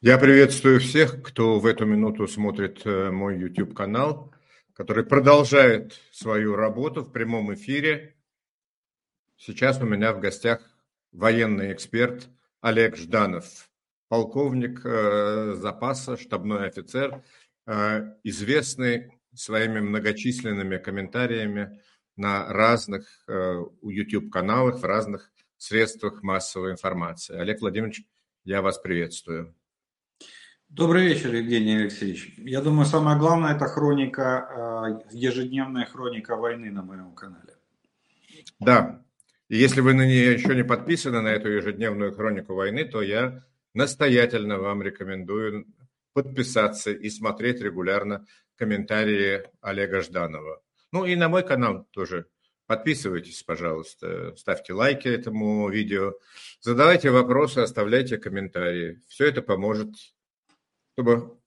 Я приветствую всех, кто в эту минуту смотрит э, мой YouTube-канал, который продолжает свою работу в прямом эфире. Сейчас у меня в гостях военный эксперт Олег Жданов, полковник э, запаса, штабной офицер, э, известный своими многочисленными комментариями на разных YouTube-каналах, в разных средствах массовой информации. Олег Владимирович, я вас приветствую. Добрый вечер, Евгений Алексеевич. Я думаю, самое главное это хроника, э, ежедневная хроника войны на моем канале. Да. И если вы на нее еще не подписаны, на эту ежедневную хронику войны, то я настоятельно вам рекомендую подписаться и смотреть регулярно комментарии Олега Жданова. Ну и на мой канал тоже подписывайтесь, пожалуйста, ставьте лайки этому видео, задавайте вопросы, оставляйте комментарии. Все это поможет чтобы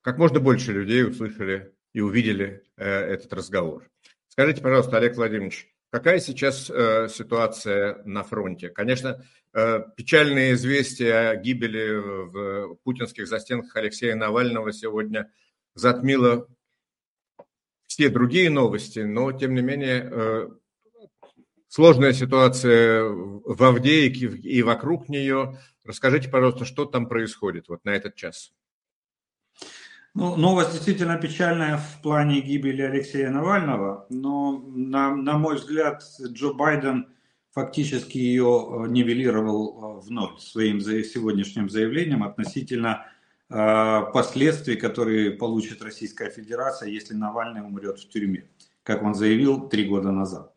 как можно больше людей услышали и увидели э, этот разговор. Скажите, пожалуйста, Олег Владимирович, какая сейчас э, ситуация на фронте? Конечно, э, печальные известия о гибели в путинских застенках Алексея Навального сегодня затмило все другие новости, но, тем не менее, э, сложная ситуация в Авдеевке и вокруг нее. Расскажите, пожалуйста, что там происходит вот на этот час? Ну, новость действительно печальная в плане гибели Алексея Навального, но, на, на мой взгляд, Джо Байден фактически ее э, нивелировал э, в ноль своим сегодняшним заявлением относительно последствий, которые получит Российская Федерация, если Навальный умрет в тюрьме, как он заявил три года назад.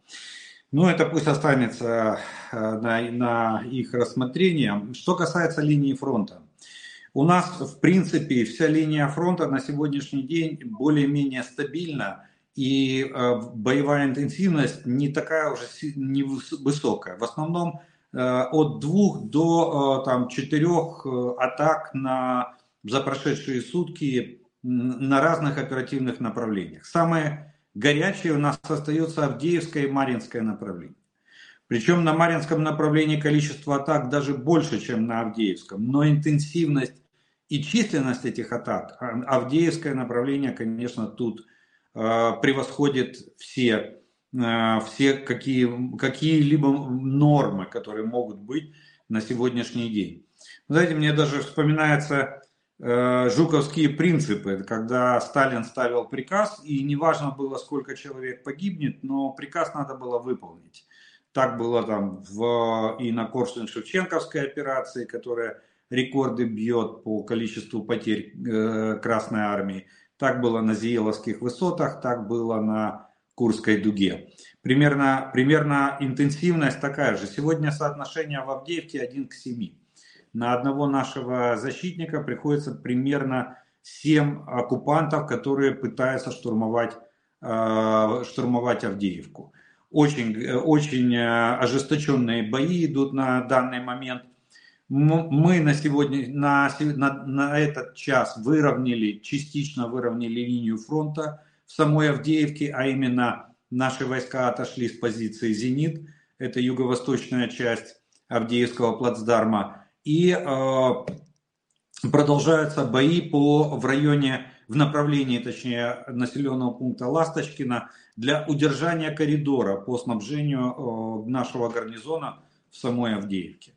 Ну, это пусть останется э, на, на их рассмотрение. Что касается линии фронта, у нас, в принципе, вся линия фронта на сегодняшний день более-менее стабильна, и э, боевая интенсивность не такая уже не высокая. В основном э, от двух до э, там, четырех атак на, за прошедшие сутки на разных оперативных направлениях. Самые горячие у нас остаются Авдеевское и Маринское направление. Причем на Маринском направлении количество атак даже больше, чем на Авдеевском, но интенсивность и численность этих атак, а, Авдеевское направление, конечно, тут э, превосходит все, э, все какие, какие-либо нормы, которые могут быть на сегодняшний день. Знаете, мне даже вспоминаются э, жуковские принципы, когда Сталин ставил приказ, и неважно было, сколько человек погибнет, но приказ надо было выполнить. Так было там в, и на Корсунь-Шевченковской операции, которая рекорды бьет по количеству потерь э, Красной Армии. Так было на Зиеловских высотах, так было на Курской дуге. Примерно, примерно интенсивность такая же. Сегодня соотношение в Авдеевке 1 к 7. На одного нашего защитника приходится примерно 7 оккупантов, которые пытаются штурмовать, э, штурмовать Авдеевку. Очень, э, очень ожесточенные бои идут на данный момент. Мы на сегодня, на, на, на этот час выровняли, частично выровняли линию фронта в самой Авдеевке, а именно наши войска отошли с позиции «Зенит», это юго-восточная часть Авдеевского плацдарма, и э, продолжаются бои по, в районе, в направлении, точнее, населенного пункта Ласточкина для удержания коридора по снабжению э, нашего гарнизона в самой Авдеевке.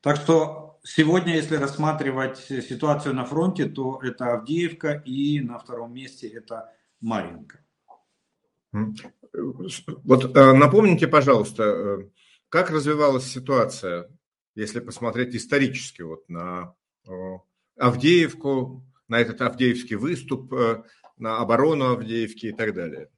Так что сегодня, если рассматривать ситуацию на фронте, то это Авдеевка и на втором месте это Маринка. Вот э, напомните, пожалуйста, э, как развивалась ситуация, если посмотреть исторически вот на э, Авдеевку, на этот Авдеевский выступ, на оборону Авдеевки и так далее?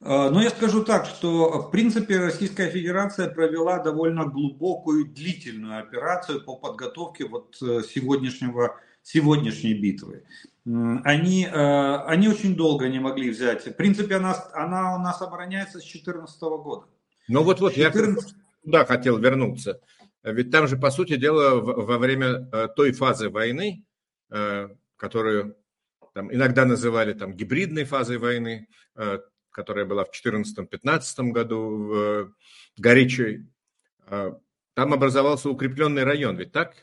А, Но ну, я скажу так, что в принципе Российская Федерация провела довольно глубокую, длительную операцию по подготовке вот э, сегодняшнего, сегодняшней битвы. Они, э, они очень долго не могли взять. В принципе, она, она у нас обороняется с 2014 года. Ну вот-вот, 14... я туда хотел вернуться. Ведь там же, по сути дела, во время э, той фазы войны, которую там, иногда называли там, гибридной фазой войны, которая была в 2014-2015 году, горячей. Там образовался укрепленный район, ведь так?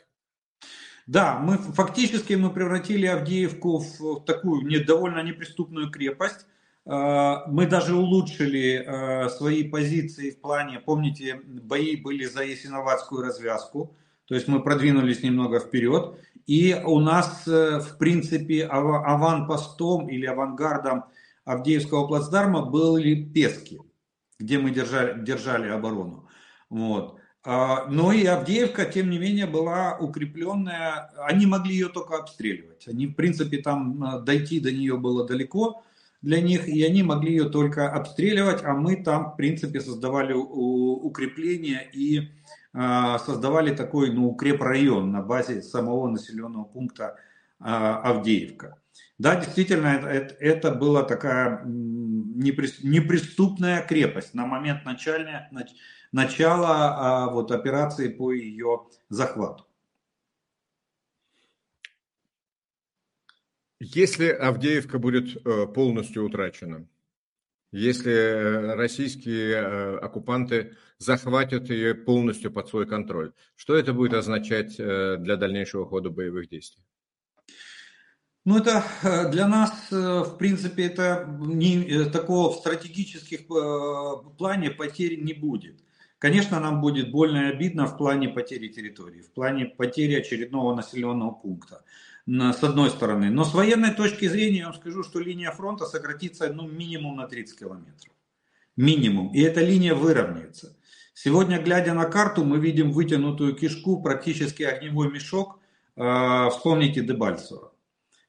Да, мы фактически мы превратили Авдеевку в такую довольно неприступную крепость. А, мы даже улучшили а, свои позиции в плане, помните, бои были за Ясиноватскую развязку, то есть мы продвинулись немного вперед. И у нас, э, в принципе, аванпостом или авангардом Авдеевского плацдарма были Пески, где мы держали, держали оборону. Вот. А, но и Авдеевка, тем не менее, была укрепленная. Они могли ее только обстреливать. Они, в принципе, там дойти до нее было далеко для них, и они могли ее только обстреливать, а мы там, в принципе, создавали укрепления и а, создавали такой ну, укрепрайон на базе самого населенного пункта Авдеевка. Да, действительно, это, это была такая неприступная крепость на момент начальной, начала а, вот, операции по ее захвату. Если Авдеевка будет э, полностью утрачена, если э, российские э, оккупанты захватят ее полностью под свой контроль, что это будет означать для дальнейшего хода боевых действий? Ну, это для нас, в принципе, это не, такого в стратегических плане потерь не будет. Конечно, нам будет больно и обидно в плане потери территории, в плане потери очередного населенного пункта, с одной стороны. Но с военной точки зрения я вам скажу, что линия фронта сократится ну, минимум на 30 километров. Минимум. И эта линия выровняется. Сегодня, глядя на карту, мы видим вытянутую кишку, практически огневой мешок. Э, вспомните Дебальцева.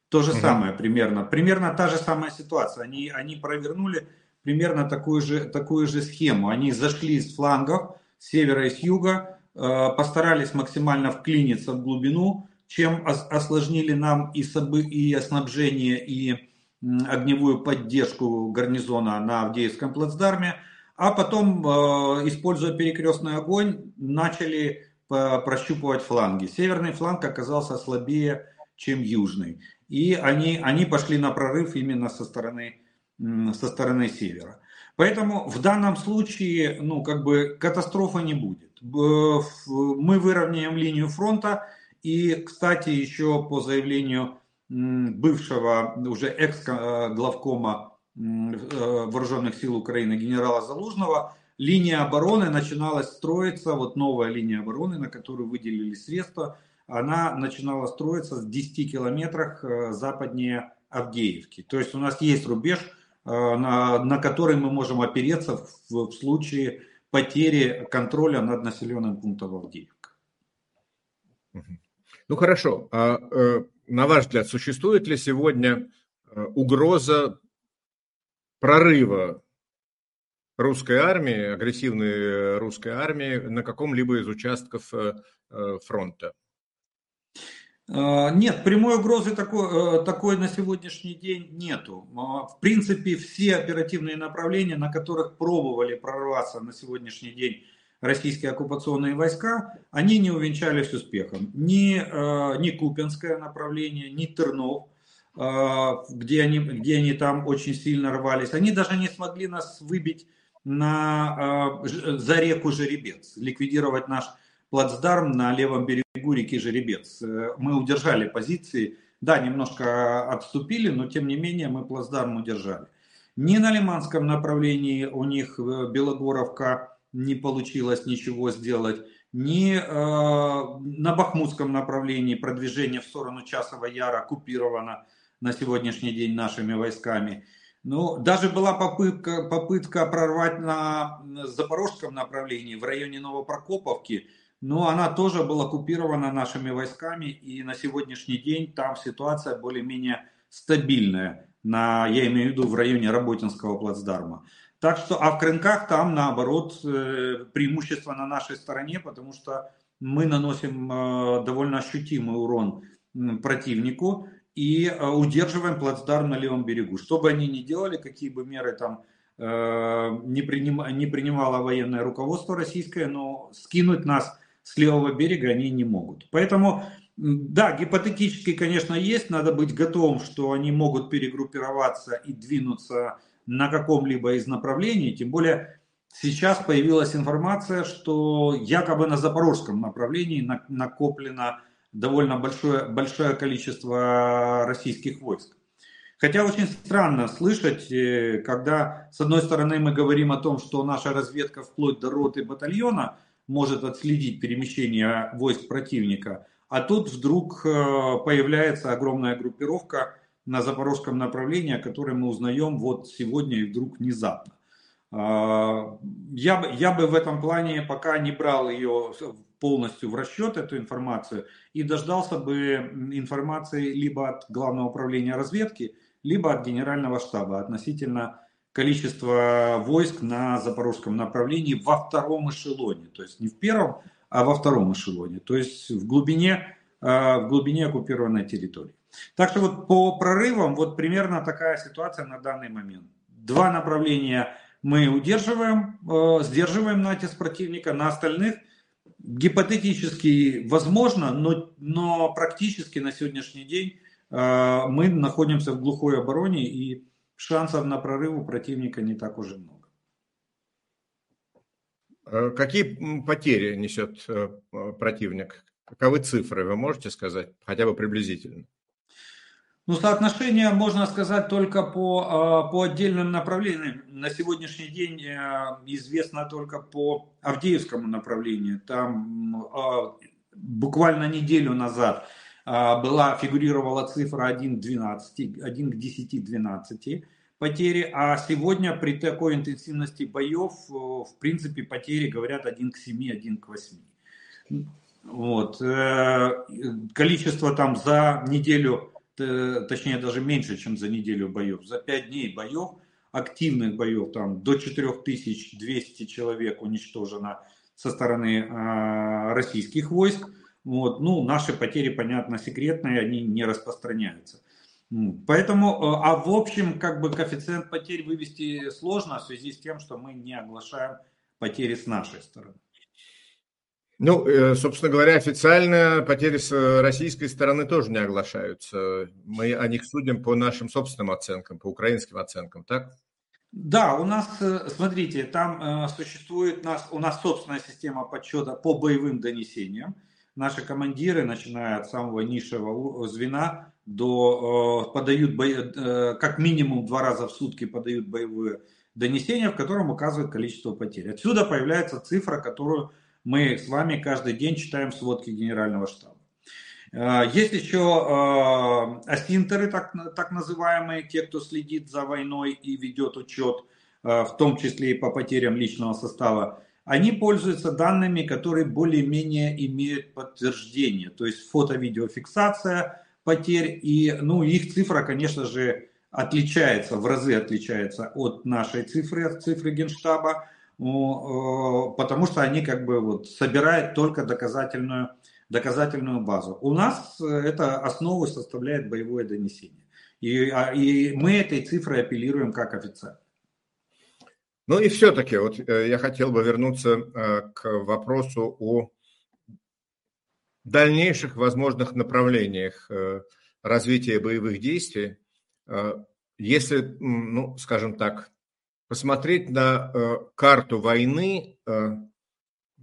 То же угу. самое примерно. Примерно та же самая ситуация. Они, они провернули примерно такую же, такую же схему. Они зашли с флангов, с севера и с юга, э, постарались максимально вклиниться в глубину, чем осложнили нам и, собы, и снабжение, и огневую поддержку гарнизона на Авдеевском плацдарме, а потом, э, используя перекрестный огонь, начали прощупывать фланги. Северный фланг оказался слабее, чем южный. И они, они пошли на прорыв именно со стороны со стороны севера. Поэтому в данном случае, ну, как бы катастрофы не будет. Мы выровняем линию фронта. И, кстати, еще по заявлению бывшего уже экс-главкома э, вооруженных сил Украины генерала Залужного, линия обороны начиналась строиться, вот новая линия обороны, на которую выделили средства, она начинала строиться в 10 километрах э, западнее Авдеевки. То есть у нас есть рубеж Э, на, на который мы можем опереться в, в случае потери контроля над населенным пунктом Авдеевка. Ну хорошо. А, э, на ваш взгляд, существует ли сегодня э, угроза прорыва русской армии, агрессивной русской армии на каком-либо из участков фронта? А, нет, прямой угрозы такой, э, такой на сегодняшний день нету. А, в принципе, все оперативные направления, на которых пробовали прорваться на сегодняшний день российские оккупационные войска, они не увенчались успехом. Ни, э, ни Купинское направление, ни Тернов, э, где они, где они там очень сильно рвались, они даже не смогли нас выбить на, за реку Жеребец, ликвидировать наш плацдарм на левом берегу реки Жеребец. Э, мы удержали позиции, да, немножко отступили, но тем не менее мы плацдарм удержали. Ни на Лиманском направлении у них э, Белогоровка не получилось ничего сделать, ни э, на Бахмутском направлении продвижение в сторону Часова Яра оккупировано на сегодняшний день нашими войсками. Ну, даже была попытка, попытка прорвать на Запорожском направлении в районе Новопрокоповки, но она тоже была оккупирована нашими войсками, и на сегодняшний день там ситуация более-менее стабильная, на, я имею в виду в районе Работинского плацдарма. Так что, а в Крынках там, наоборот, э, преимущество на нашей стороне, потому что мы наносим э, довольно ощутимый урон противнику и э, удерживаем плацдарм на левом берегу. Что бы они ни делали, какие бы меры там не, приним, не принимало военное руководство российское, но скинуть нас с левого берега они не могут. Поэтому, да, гипотетически, конечно, есть, надо быть готовым, что они могут перегруппироваться и двинуться на каком-либо из направлений, тем более сейчас появилась информация, что якобы на запорожском направлении накоплено довольно большое, большое количество российских войск. Хотя очень странно слышать, э, когда с одной стороны мы говорим о том, что наша разведка вплоть до роты батальона может отследить перемещение войск противника, а тут вдруг э, появляется огромная группировка на запорожском направлении, о которой мы узнаем вот сегодня и вдруг внезапно. А, я бы, я бы в этом плане пока не брал ее полностью в расчет, эту информацию, и дождался бы информации либо от Главного управления разведки, либо от Генерального штаба относительно количества войск на запорожском направлении во втором эшелоне. То есть не в первом, а во втором эшелоне. То есть в глубине, а, в глубине оккупированной территории. Так что вот по прорывам вот примерно такая ситуация на данный момент. Два направления мы удерживаем, э, сдерживаем натиск противника, на остальных гипотетически возможно, но, но практически на сегодняшний день э, мы находимся в глухой обороне и шансов на прорыв у противника не так уже много. Э, какие потери несет противник? Каковы цифры, вы можете сказать, хотя бы приблизительно? Ну, соотношение можно сказать только по, а, по отдельным направлениям. На сегодняшний день э, известно только по Авдеевскому направлению. Там а, буквально неделю назад а, была, фигурировала цифра 1 к, 12, 1 к 10-12 потери, а сегодня при такой интенсивности боев, э, в принципе, потери говорят 1 к 7, 1 к 8. Вот. Э, количество там за неделю точнее даже меньше, чем за неделю боев. За 5 дней боев, активных боев, там до 4200 человек уничтожено со стороны э, российских войск. Вот. Ну, наши потери, понятно, секретные, они не распространяются. Поэтому, э, а в общем, как бы коэффициент потерь вывести сложно в связи с тем, что мы не оглашаем потери с нашей стороны. Ну, э, собственно говоря, официально потери с э, российской стороны тоже не оглашаются. Мы о них судим по нашим собственным оценкам, по украинским оценкам, так? Да, у нас, э, смотрите, там существует нас, у нас собственная система подсчета по боевым донесениям. Наши командиры, начиная от самого низшего звена, до, подают как минимум два раза в сутки подают боевые донесения, в котором указывают количество потерь. Отсюда появляется цифра, которую мы с вами каждый день читаем сводки Генерального штаба. Э, есть еще э, асинтеры, так, так называемые, те, кто следит за войной и ведет учет, э, в том числе и по потерям личного состава. Они пользуются данными, которые более-менее имеют подтверждение, то есть фото-видеофиксация потерь. И ну, их цифра, конечно же, отличается, в разы отличается от нашей цифры, от цифры Генштаба. Ну, э, потому что они как бы вот собирают только доказательную, доказательную базу. У нас э, это основу составляет боевое донесение. И, а, и мы этой цифрой апеллируем как офицер. Ну и все-таки вот э, я хотел бы вернуться к вопросу о дальнейших возможных направлениях развития боевых действий. Если, ну, скажем так, посмотреть на э, карту войны э,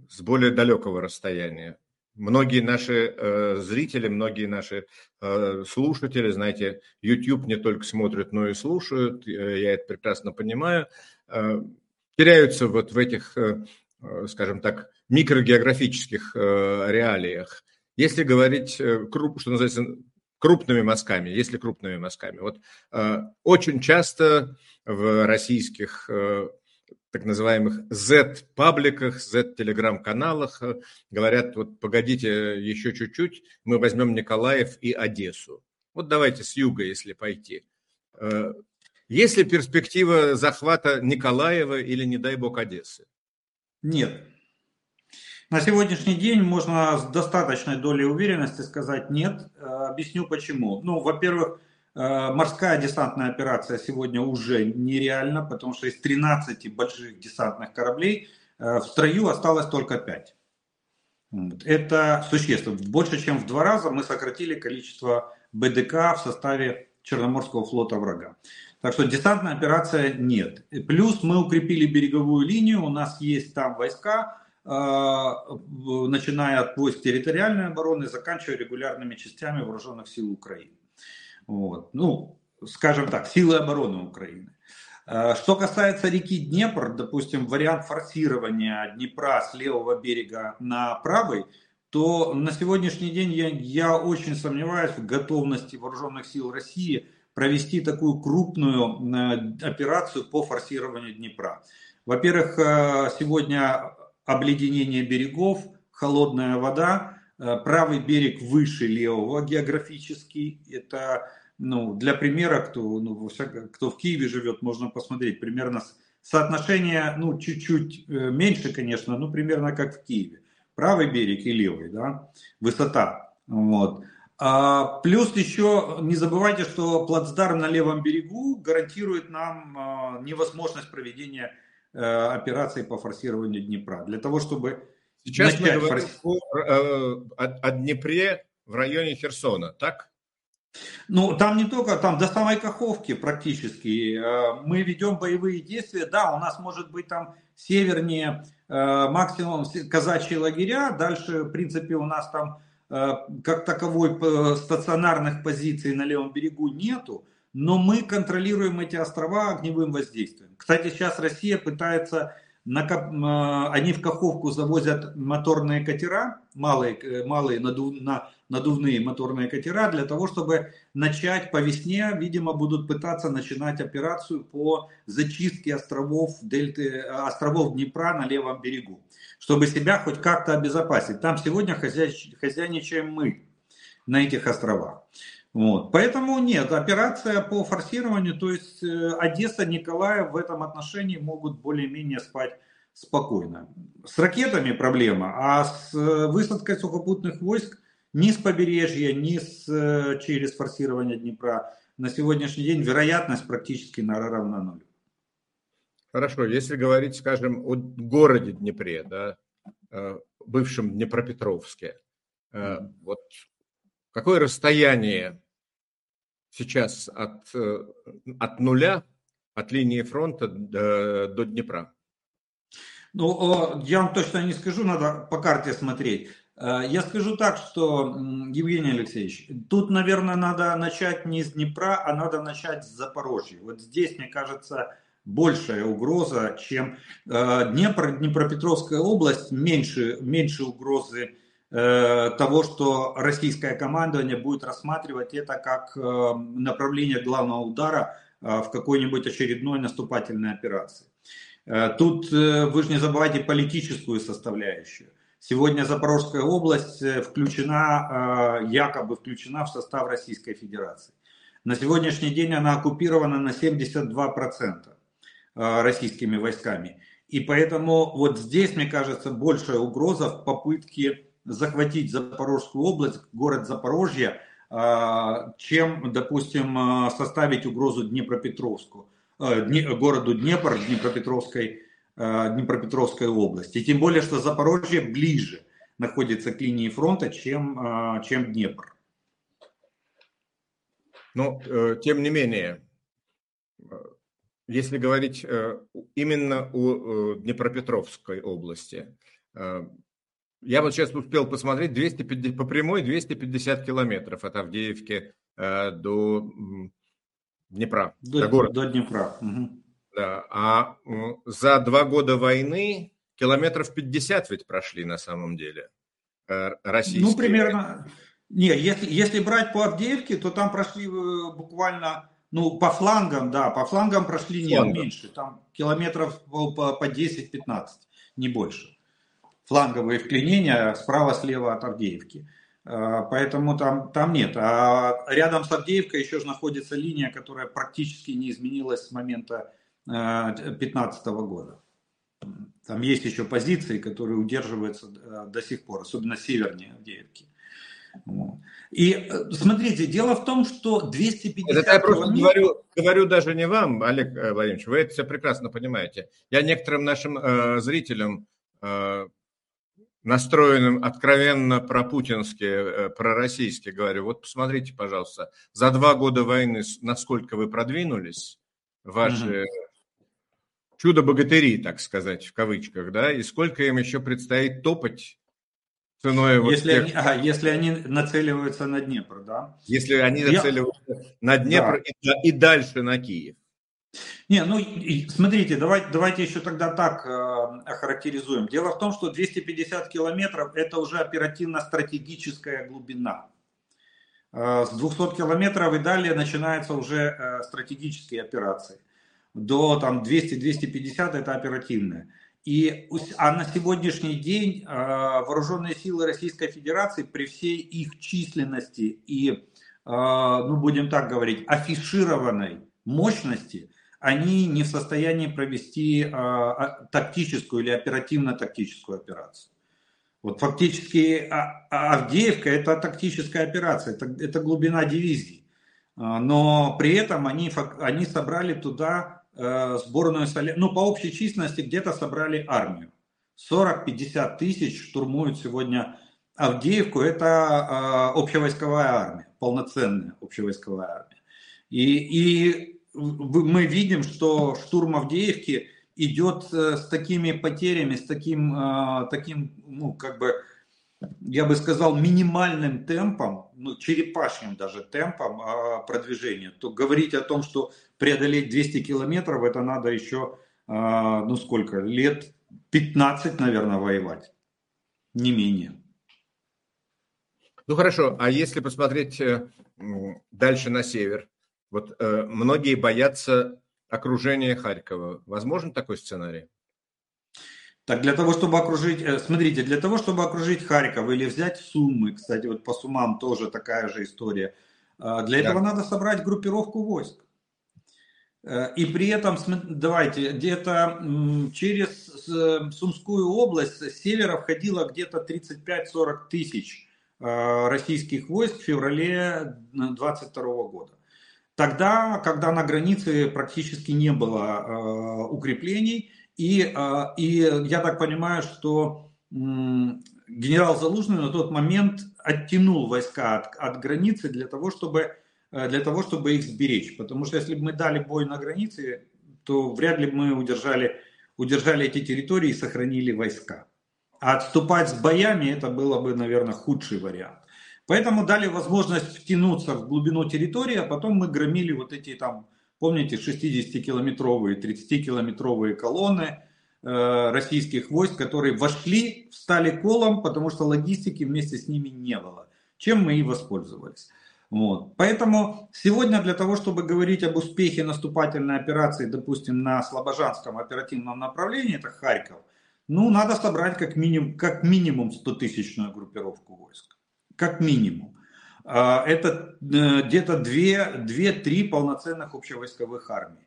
с более далекого расстояния. Многие наши э, зрители, многие наши э, слушатели, знаете, YouTube не только смотрят, но и слушают, э, я это прекрасно понимаю, э, теряются вот в этих, э, э скажем так, микрогеографических э, реалиях. Если говорить, э, что называется, крупными мазками, если крупными мазками. Вот э, очень часто в российских э, так называемых Z-пабликах, Z-телеграм-каналах э, говорят, вот погодите еще чуть-чуть, мы возьмем Николаев и Одессу. Вот давайте с юга, если пойти. Э, есть ли перспектива захвата Николаева или, не дай бог, Одессы? Нет. На сегодняшний день можно с достаточной долей уверенности сказать нет. Э, объясню почему. Ну, во-первых, э, морская десантная операция сегодня уже нереальна, потому что из 13 больших десантных кораблей э, в строю осталось только 5. Это существенно. Больше, чем в два раза мы сократили количество БДК в составе Черноморского флота врага. Так что десантная операция нет. Плюс мы укрепили береговую линию, у нас есть там войска, начиная от войск территориальной обороны, заканчивая регулярными частями вооруженных сил Украины. Вот. Ну, скажем так, силы обороны Украины. Э, что касается реки Днепр, допустим, вариант форсирования Днепра с левого берега на правый, то на сегодняшний день я, я очень сомневаюсь в готовности вооруженных сил России провести такую крупную э, операцию по форсированию Днепра. Во-первых, э, сегодня обледенение берегов, холодная вода, правый берег выше левого географически. Это ну, для примера, кто, ну, кто в Киеве живет, можно посмотреть примерно соотношение, ну, чуть-чуть э, меньше, конечно, но примерно как в Киеве. Правый берег и левый, да, высота. Вот. А, плюс еще не забывайте, что плацдарм на левом берегу гарантирует нам а, невозможность проведения операции по форсированию Днепра. Для того, чтобы Сейчас мы говорим форс... о, э, о, о Днепре в районе Херсона, так? Ну, там не только, там до самой Каховки практически. Э, мы ведем боевые действия. Да, у нас может быть там севернее э, максимум казачьи лагеря. Дальше, в принципе, у нас там э, как таковой стационарных позиций на левом берегу нету. Но мы контролируем эти острова огневым воздействием. Кстати, сейчас Россия пытается на, они в Каховку завозят моторные катера, малые, малые надув, на, надувные моторные катера, для того, чтобы начать по весне, видимо, будут пытаться начинать операцию по зачистке островов, дельты, островов Днепра на левом берегу, чтобы себя хоть как-то обезопасить. Там сегодня хозяйничаем мы на этих островах. Вот. Поэтому нет, операция по форсированию, то есть э, Одесса, Николаев в этом отношении могут более-менее спать спокойно. С ракетами проблема, а с э, высадкой сухопутных войск ни с побережья, ни с, э, через форсирование Днепра на сегодняшний день вероятность практически равна нулю. Хорошо, если говорить, скажем, о городе Днепре, да, бывшем Днепропетровске, вот какое расстояние сейчас от, э, от нуля, от линии фронта до, до Днепра? Ну, я вам точно не скажу, надо по карте смотреть. Э, я скажу так, что, Евгений Алексеевич, тут, наверное, надо начать не с Днепра, а надо начать с Запорожья. Вот здесь, мне кажется, большая угроза, чем э, Днепр, Днепропетровская область, меньше, меньше угрозы того, что российское командование будет рассматривать это как э, направление главного удара э, в какой-нибудь очередной наступательной операции. Тут вы же не забывайте политическую составляющую. Сегодня Запорожская область включена, якобы включена в состав Российской Федерации. На сегодняшний день она оккупирована на 72% российскими войсками. И поэтому вот здесь, мне кажется, большая угроза в попытке захватить Запорожскую область, город Запорожье, а, чем, допустим, а, составить угрозу Днепропетровску, а, городу Днепр Днепропетровской, Днепропетровской области. И тем более, что Запорожье ближе находится к линии фронта, чем, чем Днепр. Но, э, тем не менее, если говорить э, именно о э, Днепропетровской области, я вот сейчас успел посмотреть, 250, по прямой 250 километров от Авдеевки э, до Днепра. До, до, города. до Днепра. Угу. Да, а за два года войны километров 50 ведь прошли на самом деле э, российские. Ну, примерно. Не, если, если брать по Авдеевке, то там прошли э, буквально, ну, по флангам, да, по флангам прошли не меньше. Там километров по, по 10-15, не больше фланговые вклинения справа-слева от Авдеевки. А, поэтому там, там нет. А рядом с Авдеевкой еще же находится линия, которая практически не изменилась с момента 2015 а, года. Там есть еще позиции, которые удерживаются а, до сих пор, особенно севернее Авдеевки. И э, смотрите, дело в том, что 250 Это я просто говорю, говорю даже не вам, Олег э, Владимирович, вы это все прекрасно понимаете. Я некоторым нашим э, зрителям э, настроенным откровенно пропутински, э, пророссийски говорю, вот посмотрите, пожалуйста, за два года войны насколько вы продвинулись, ваши угу. чудо-богатыри, так сказать, в кавычках, да, и сколько им еще предстоит топать ценой вот если, тех... они, ага, если они нацеливаются на Днепр, да? Если они нацеливаются Я... на Днепр да. и, и дальше на Киев. Не, ну смотрите, давайте, давайте еще тогда так э, охарактеризуем. Дело в том, что 250 километров это уже оперативно-стратегическая глубина. Э, с 200 километров и далее начинаются уже э, стратегические операции. До там 200-250 это оперативные. И, а на сегодняшний день э, вооруженные силы Российской Федерации при всей их численности и, э, ну будем так говорить, афишированной мощности, они не в состоянии провести э, тактическую или оперативно-тактическую операцию. Вот фактически а, а Авдеевка это тактическая операция, это, это глубина дивизии. Но при этом они, они собрали туда сборную ну, по общей численности где-то собрали армию. 40-50 тысяч штурмуют сегодня Авдеевку. Это общевойсковая армия, полноценная общевойсковая армия. И, и мы видим, что штурм Авдеевки идет э, с такими потерями, с таким, э, таким ну, как бы, я бы сказал, минимальным темпом, ну, черепашьим даже темпом э, продвижения, то говорить о том, что преодолеть 200 километров, это надо еще, а, ну сколько, лет 15, наверное, воевать, не менее. Ну хорошо, а если посмотреть э, дальше на север, вот э, многие боятся окружения Харькова. Возможен такой сценарий? Так для того, чтобы окружить, э, смотрите, для того, чтобы окружить Харьков или взять Суммы, кстати, вот по Сумам тоже такая же история, для этого да. надо собрать группировку войск. Э, и при этом, давайте, где-то через Сумскую область с севера входило где-то 35-40 тысяч э, российских войск в феврале 22 года. Тогда, когда на границе практически не было э, укреплений, и, и я так понимаю, что генерал Залужный на тот момент оттянул войска от, от границы для того, чтобы Э, для того, чтобы их сберечь. Потому что если бы мы дали бой на границе, то вряд ли мы удержали, удержали эти территории и сохранили войска. А отступать с боями это было бы, наверное, худший вариант. Поэтому дали возможность втянуться в глубину территории, а потом мы громили вот эти там, помните, 60-километровые, 30-километровые колонны э, российских войск, которые вошли, встали колом, потому что логистики вместе с ними не было. Чем мы и воспользовались. Вот. Поэтому сегодня для того, чтобы говорить об успехе наступательной операции, допустим, на Слобожанском оперативном направлении, это Харьков, ну, надо собрать как минимум, как минимум 100-тысячную группировку войск. Как минимум. А, это э, где-то 2-3 полноценных общевойсковых армий.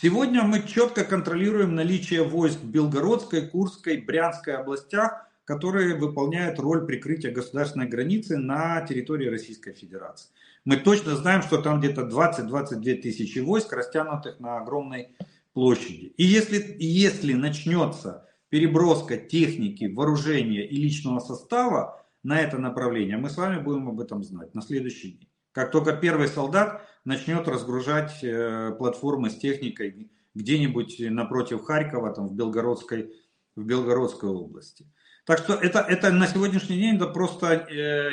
Сегодня мы четко контролируем наличие войск в Белгородской, Курской, Брянской областях, которые выполняют роль прикрытия государственной границы на территории Российской Федерации. Мы точно знаем, что там где-то 20-22 тысячи войск, растянутых на огромной площади. И если, если начнется переброска техники, вооружения и личного состава на это направление, мы с вами будем об этом знать на следующий день. Как только первый солдат начнет разгружать э, платформы с техникой где-нибудь напротив Харькова, там, в, Белгородской, в Белгородской области. Так что это, это на сегодняшний день это просто э,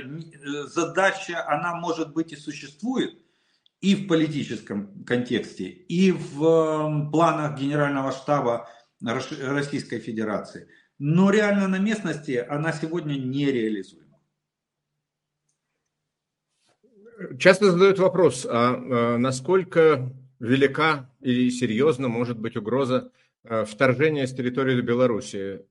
задача, она может быть и существует и в политическом контексте, и в э, планах Генерального штаба Российской Федерации. Но реально на местности она сегодня не реализуема. Часто задают вопрос, а, а насколько велика и серьезна может быть угроза э, вторжения с территории Беларуси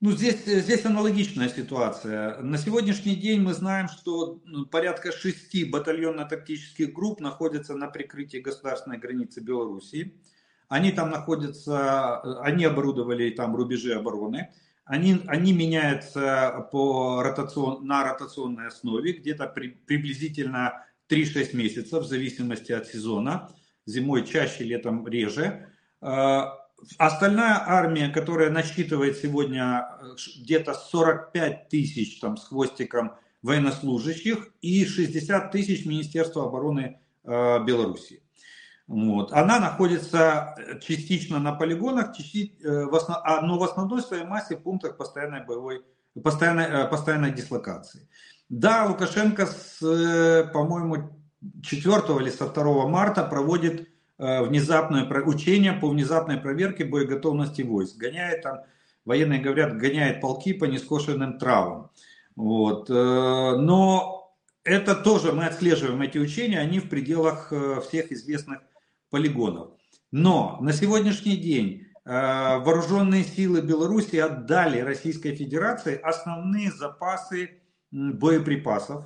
ну, здесь, здесь аналогичная ситуация. На сегодняшний день мы знаем, что ну, порядка шести батальонно-тактических групп находятся на прикрытии государственной границы Белоруссии. Они там находятся, они оборудовали там рубежи обороны. Они, они меняются по ротацион, на ротационной основе, где-то при, приблизительно 3-6 месяцев, в зависимости от сезона. Зимой чаще, летом реже. А, Остальная армия, которая насчитывает сегодня э, где-то 45 тысяч там, с хвостиком военнослужащих и 60 тысяч Министерства обороны э, Белоруссии. Вот. Она находится частично на полигонах, частично, а, но в основной своей массе в пунктах постоянной боевой, постоянной, постоянной дислокации. Да, Лукашенко, с, по-моему, 4 или со 2 марта проводит внезапное учение по внезапной проверке боеготовности войск. Гоняет там, военные говорят, гоняет полки по нескошенным травам. Вот. Но это тоже мы отслеживаем эти учения, они в пределах всех известных полигонов. Но на сегодняшний день э, вооруженные силы Беларуси отдали Российской Федерации основные запасы боеприпасов.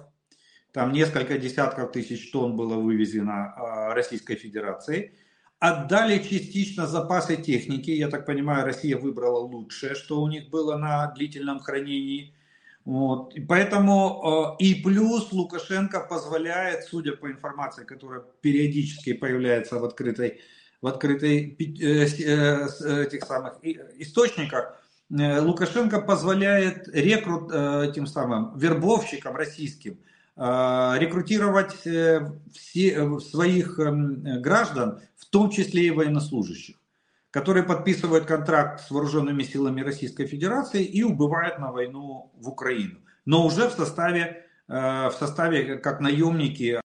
Там несколько десятков тысяч тонн было вывезено э, Российской Федерацией. Отдали частично запасы техники. Я так понимаю, Россия выбрала лучшее, что у них было на длительном хранении. Вот. И поэтому э, и плюс Лукашенко позволяет, судя по информации, которая периодически появляется в открытой, в открытой э, э, этих самых источниках, Лукашенко позволяет рекрут этим самым вербовщикам российским рекрутировать все своих эм, граждан, в том числе и военнослужащих которые подписывают контракт с вооруженными силами Российской Федерации и убывают на войну в Украину. Но уже в составе, э, в составе как наемники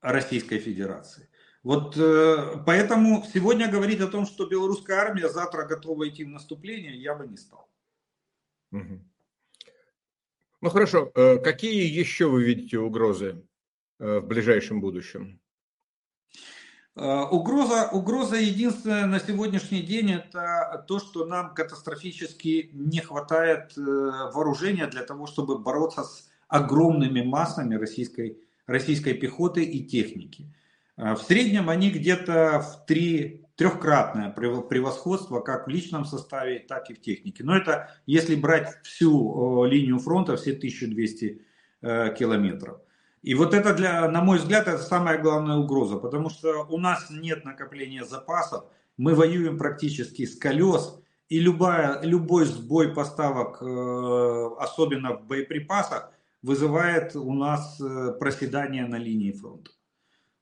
Российской Федерации. Вот э, поэтому сегодня говорить о том, что белорусская армия завтра готова идти в наступление, я бы не стал. Ну хорошо, э, какие еще вы видите угрозы в ближайшем будущем? Э, угроза, угроза единственная на сегодняшний день это то, что нам катастрофически не хватает э, вооружения для того, чтобы бороться с огромными массами российской, российской пехоты и техники. Э, в среднем они где-то в три, трехкратное превосходство как в личном составе, так и в технике. Но это если брать всю линию фронта, все 1200 километров. И вот это, для, на мой взгляд, это самая главная угроза, потому что у нас нет накопления запасов, мы воюем практически с колес, и любая, любой сбой поставок, э, особенно в боеприпасах, вызывает у нас э, проседание на линии фронта.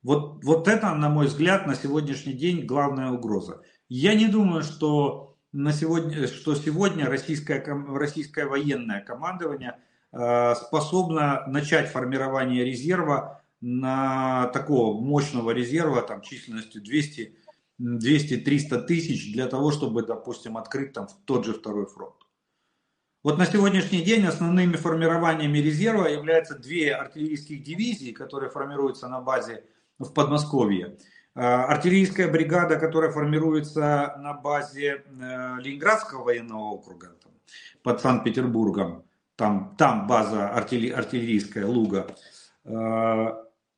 Вот, вот это, на мой взгляд, на сегодняшний день главная угроза. Я не думаю, что, на сегодня, что сегодня российское, российское военное командование – способна начать формирование резерва на такого мощного резерва там численностью 200 200-300 тысяч для того, чтобы, допустим, открыть там тот же второй фронт. Вот на сегодняшний день основными формированиями резерва являются две артиллерийских дивизии, которые формируются на базе в Подмосковье. Э, артиллерийская бригада, которая формируется на базе э, Ленинградского военного округа под Санкт-Петербургом там, там база артиллерийская, Луга. Э,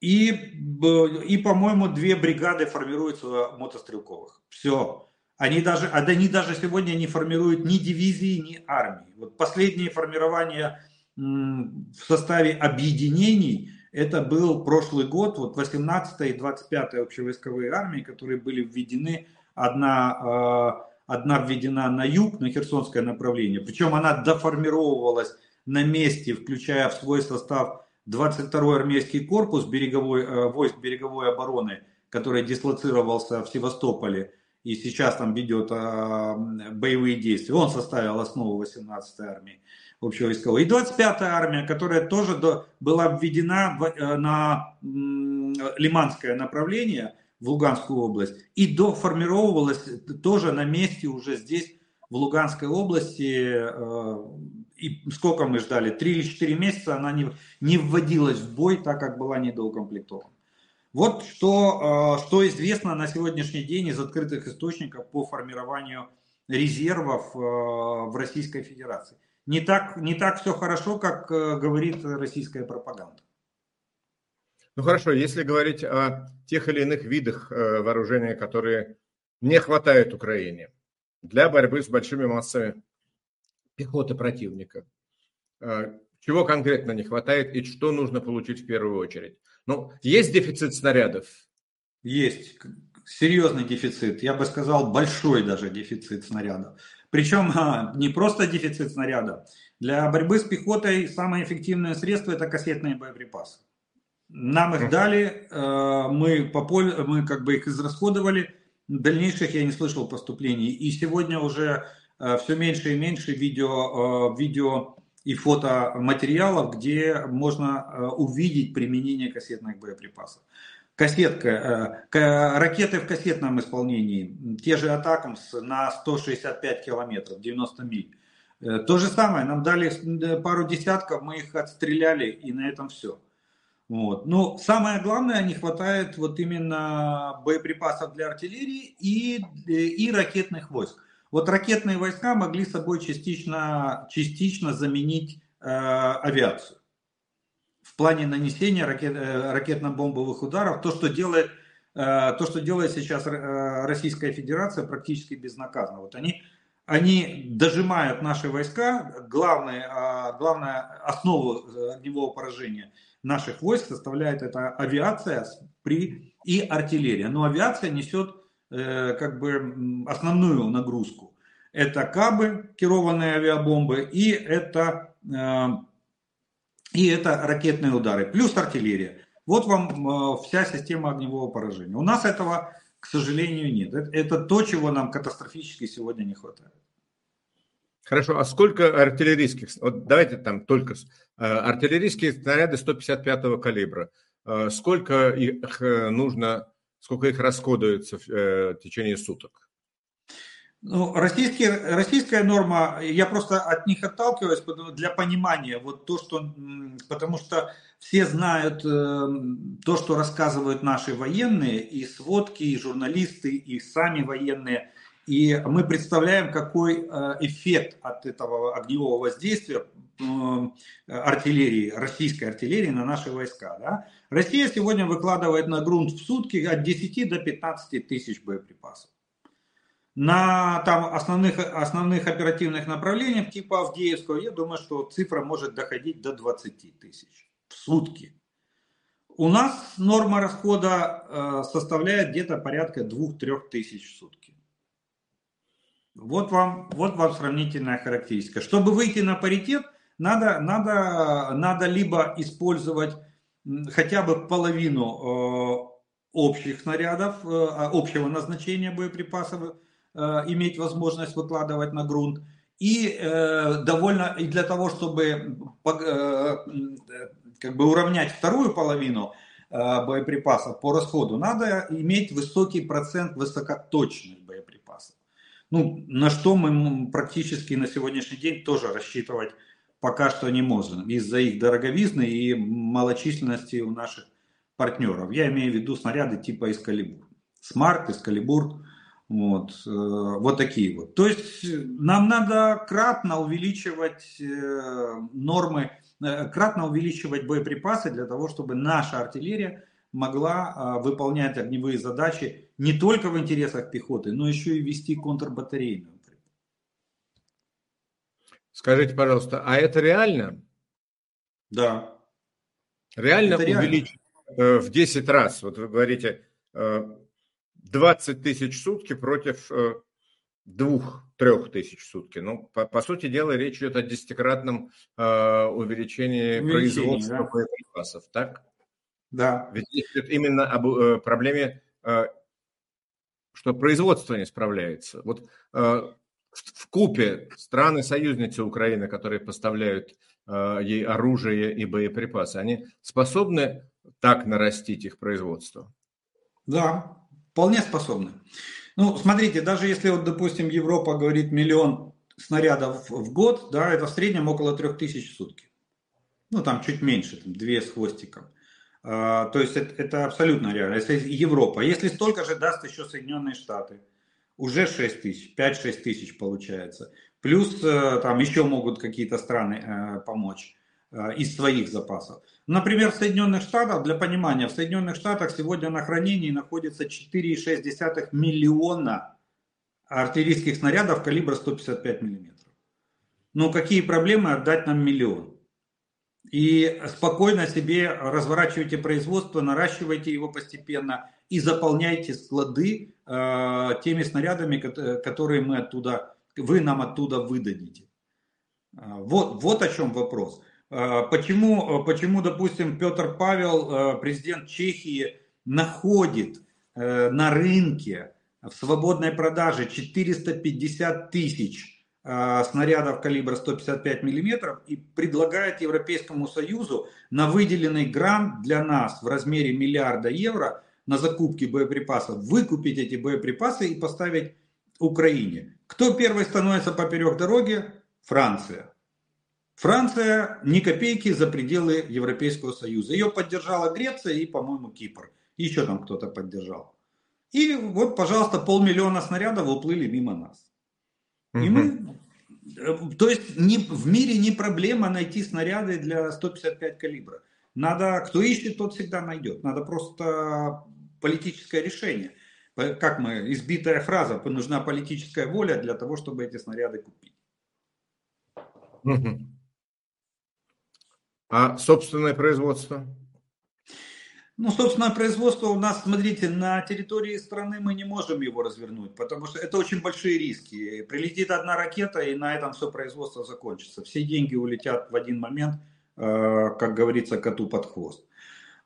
и, и по-моему, две бригады формируются мотострелковых. Все. Они даже, а они даже сегодня не формируют ни дивизии, ни армии. Вот последнее формирование в составе объединений, это был прошлый год, вот 18 и 25 общевойсковые армии, которые были введены, одна, э, одна введена на юг, на Херсонское направление, причем она доформировалась на месте, включая в свой состав 22-й армейский корпус береговой, э, войск береговой обороны, который дислоцировался в Севастополе и сейчас там ведет а, боевые действия. Он составил основу 18-й армии общевойсковой. И 25-я армия, которая тоже до, была введена э, на лиманское направление в Луганскую область и доформировалась тоже на месте уже здесь, в Луганской области, э, и сколько мы ждали, три или четыре месяца она не, не вводилась в бой, так как была недоукомплектована. Вот что, э, что известно на сегодняшний день из открытых источников по формированию резервов э, в Российской Федерации. Не так, не так все хорошо, как э, говорит российская пропаганда. Ну хорошо, если говорить о тех или иных видах вооружения, которые не хватает Украине для борьбы с большими массами пехоты противника. А, чего конкретно не хватает и что нужно получить в первую очередь? Ну, есть дефицит снарядов? Есть серьезный дефицит, я бы сказал, большой даже дефицит снарядов. Причем а, не просто дефицит снарядов. Для борьбы с пехотой самое эффективное средство это кассетные боеприпасы. Нам их дали, э, мы, попол... мы как бы их израсходовали, дальнейших я не слышал поступлений. И сегодня уже все меньше и меньше видео, видео и фотоматериалов, где можно увидеть применение кассетных боеприпасов. Кассетка, ракеты в кассетном исполнении, те же Атакамс на 165 километров, 90 миль. То же самое, нам дали пару десятков, мы их отстреляли и на этом все. Вот. Но самое главное, не хватает вот именно боеприпасов для артиллерии и, и ракетных войск. Вот ракетные войска могли собой частично, частично заменить э, авиацию. В плане нанесения ракет, э, ракетно-бомбовых ударов, то, что делает, э, то, что делает сейчас э, Российская Федерация, практически безнаказанно. Вот они, они дожимают наши войска, главное, э, главная основу огневого поражения – наших войск составляет это авиация при, и артиллерия. Но авиация несет э, как бы основную нагрузку. Это кабы, керованные авиабомбы, и это, э, и это ракетные удары, плюс артиллерия. Вот вам э, вся система огневого поражения. У нас этого, к сожалению, нет. Это, то, чего нам катастрофически сегодня не хватает. Хорошо, а сколько артиллерийских, вот давайте там только э, артиллерийские снаряды 155-го калибра, э, сколько их э, нужно, сколько их расходуется в течение суток? Ну, российские, российская норма, я просто от них отталкиваюсь для понимания, вот то, что, потому что все знают то, что рассказывают наши военные, и сводки, и журналисты, и сами военные – и мы представляем, какой э, эффект от этого огневого воздействия э, артиллерии, российской артиллерии на наши войска. Да? Россия сегодня выкладывает на грунт в сутки от 10 до 15 тысяч боеприпасов. На там, основных, основных оперативных направлениях типа Авдеевского, я думаю, что цифра может доходить до 20 тысяч в сутки. У нас норма расхода э, составляет где-то порядка 2-3 тысяч в сутки. Вот вам, вот вам сравнительная характеристика. Чтобы выйти на паритет, надо, надо, надо либо использовать хотя бы половину э, общих снарядов, э, а, общего назначения боеприпасов, э, иметь возможность выкладывать на грунт. И довольно и для того, чтобы как бы уравнять вторую половину боеприпасов по расходу, надо иметь высокий процент высокоточных боеприпасов ну, на что мы практически на сегодняшний день тоже рассчитывать пока что не можем из-за их дороговизны и малочисленности у наших партнеров. Я имею в виду снаряды типа Искалибур. Смарт, Искалибур, вот, э, вот такие вот. То есть нам надо кратно увеличивать э, нормы, э, кратно увеличивать боеприпасы для того, чтобы наша артиллерия могла а, выполнять огневые задачи не только в интересах пехоты, но еще и вести контрбатарейную. Скажите, пожалуйста, а это реально? Да. Реально это увеличить реально. Э, в 10 раз? Вот вы говорите, 20 э, тысяч сутки против э, двух-трех тысяч в сутки. Ну, по, по сути дела, речь идет о десятикратном увеличении, увеличении производства да? боеприпасов, так? Да. Ведь идет именно об э, проблеме, э, что производство не справляется. Вот э, в купе страны-союзницы Украины, которые поставляют ей оружие и боеприпасы, они способны так нарастить их производство? Да, вполне способны. Ну, смотрите, даже если вот, допустим, Европа говорит миллион снарядов в год, да, это в среднем около трех тысяч в сутки. Ну, там чуть меньше, там, две с хвостиком. А, то есть это, это абсолютно реально. Если Европа, если столько же даст еще Соединенные Штаты, уже 6 тысяч, 5-6 тысяч получается. Плюс э, там еще могут какие-то страны э, помочь э, из своих запасов. Например, в Соединенных Штатах, для понимания, в Соединенных Штатах сегодня на хранении находится 4,6 миллиона артиллерийских снарядов калибра 155 миллиметров. Ну какие проблемы отдать нам миллион? и спокойно себе разворачивайте производство, наращивайте его постепенно и заполняйте склады э, теми снарядами, которые мы оттуда, вы нам оттуда выдадите. Э, вот, вот о чем вопрос. Почему, почему, допустим, Петр Павел, президент Чехии, находит на рынке в свободной продаже 450 тысяч Э, снарядов калибра 155 мм и предлагает Европейскому Союзу на выделенный грант для нас в размере миллиарда евро на закупки боеприпасов выкупить эти боеприпасы и поставить Украине. Кто первый становится поперек дороги? Франция. Франция ни копейки за пределы Европейского Союза. Ее поддержала Греция и, по-моему, Кипр. Еще там кто-то поддержал. И вот, пожалуйста, полмиллиона снарядов уплыли мимо нас. И мы, э, то есть не, в мире не проблема найти снаряды для 155 калибра. Надо, кто ищет, тот всегда найдет. Надо просто политическое решение. Как мы, избитая фраза, нужна политическая воля для того, чтобы эти снаряды купить. А собственное производство? Ну, собственно, производство у нас, смотрите, на территории страны мы не можем его развернуть, потому что это очень большие риски. Прилетит одна ракета, и на этом все производство закончится. Все деньги улетят в один момент, э, как говорится, коту под хвост.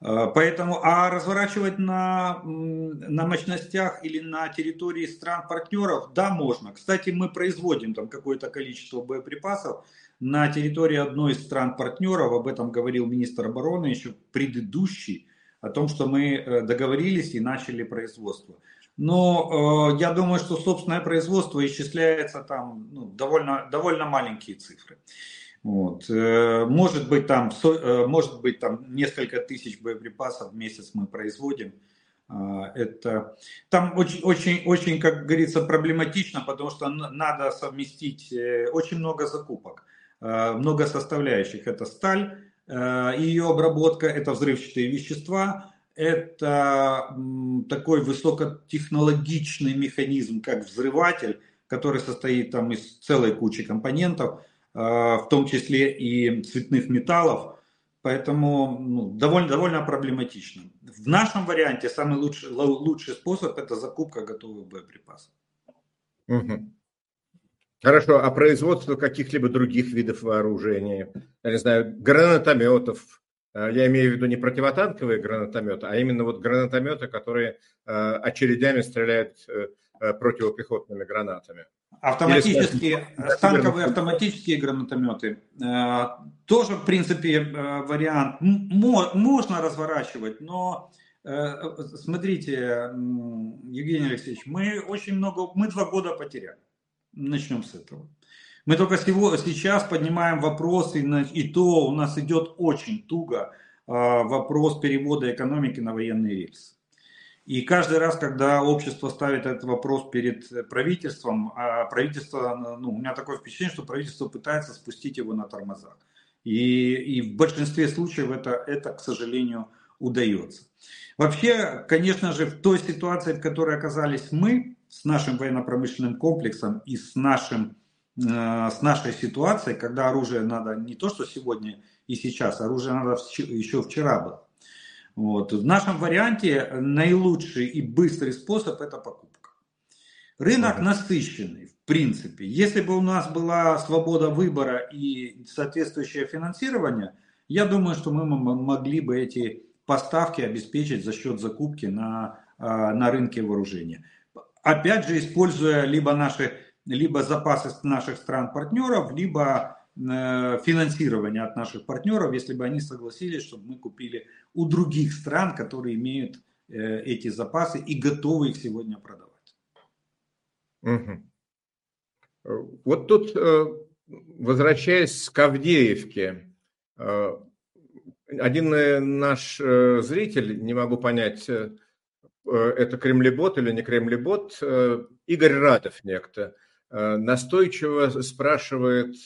Э, поэтому, а разворачивать на, на мощностях или на территории стран-партнеров, да, можно. Кстати, мы производим там какое-то количество боеприпасов на территории одной из стран-партнеров, об этом говорил министр обороны еще предыдущий, о том, что мы э, договорились и начали производство. Но э, я думаю, что собственное производство исчисляется там ну, довольно, довольно маленькие цифры. Вот. Э, может, быть, там, э, может быть там несколько тысяч боеприпасов в месяц мы производим. Это там очень, очень, очень, как говорится, проблематично, потому что надо совместить очень много закупок, много составляющих. Это сталь, Э, ее обработка, это взрывчатые вещества, это такой высокотехнологичный механизм, как взрыватель, который состоит там из целой кучи компонентов, э, в том числе и цветных металлов, поэтому ну, довольно, довольно проблематично. В нашем варианте самый лучший, лучший способ это закупка готовых боеприпасов. Угу. Хорошо, а производство каких-либо других видов вооружения, я не знаю, гранатометов, э, я имею в виду не противотанковые гранатометы, а именно вот гранатометы, которые э, очередями стреляют э, противопехотными гранатами. Автоматические, Или, танковые автоматические гранатометы, тоже, в принципе, вариант. Можно разворачивать, но смотрите, Евгений Алексеевич, мы очень много, мы два года потеряли. Начнем с этого. Мы только сейчас поднимаем вопросы, и то у нас идет очень туго вопрос перевода экономики на военные рельсы. И каждый раз, когда общество ставит этот вопрос перед правительством, а правительство, ну, у меня такое впечатление, что правительство пытается спустить его на тормозах. И, и в большинстве случаев это, это, к сожалению, удается. Вообще, конечно же, в той ситуации, в которой оказались мы, с нашим военно-промышленным комплексом и с, нашим, э, с нашей ситуацией, когда оружие надо не то, что сегодня и сейчас, оружие надо еще вчера было. Вот. В нашем варианте наилучший и быстрый способ это покупка. Рынок насыщенный, в принципе. Если бы у нас была свобода выбора и соответствующее финансирование, я думаю, что мы могли бы эти поставки обеспечить за счет закупки на, э, на рынке вооружения опять же, используя либо наши, либо запасы наших стран-партнеров, либо э, финансирование от наших партнеров, если бы они согласились, чтобы мы купили у других стран, которые имеют э, эти запасы и готовы их сегодня продавать. Угу. Вот тут, возвращаясь к Авдеевке, один наш зритель, не могу понять, это кремлебот или не кремлебот, Игорь Радов некто, настойчиво спрашивает,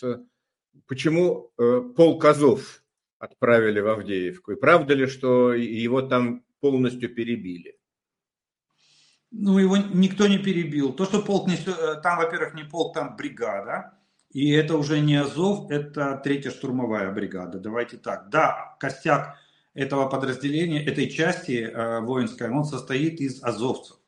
почему полк Азов отправили в Авдеевку, и правда ли, что его там полностью перебили? Ну, его никто не перебил. То, что полк несет, там, во-первых, не полк, там бригада, и это уже не Азов, это третья штурмовая бригада. Давайте так. Да, костяк этого подразделения, этой части э, воинской, он состоит из азовцев,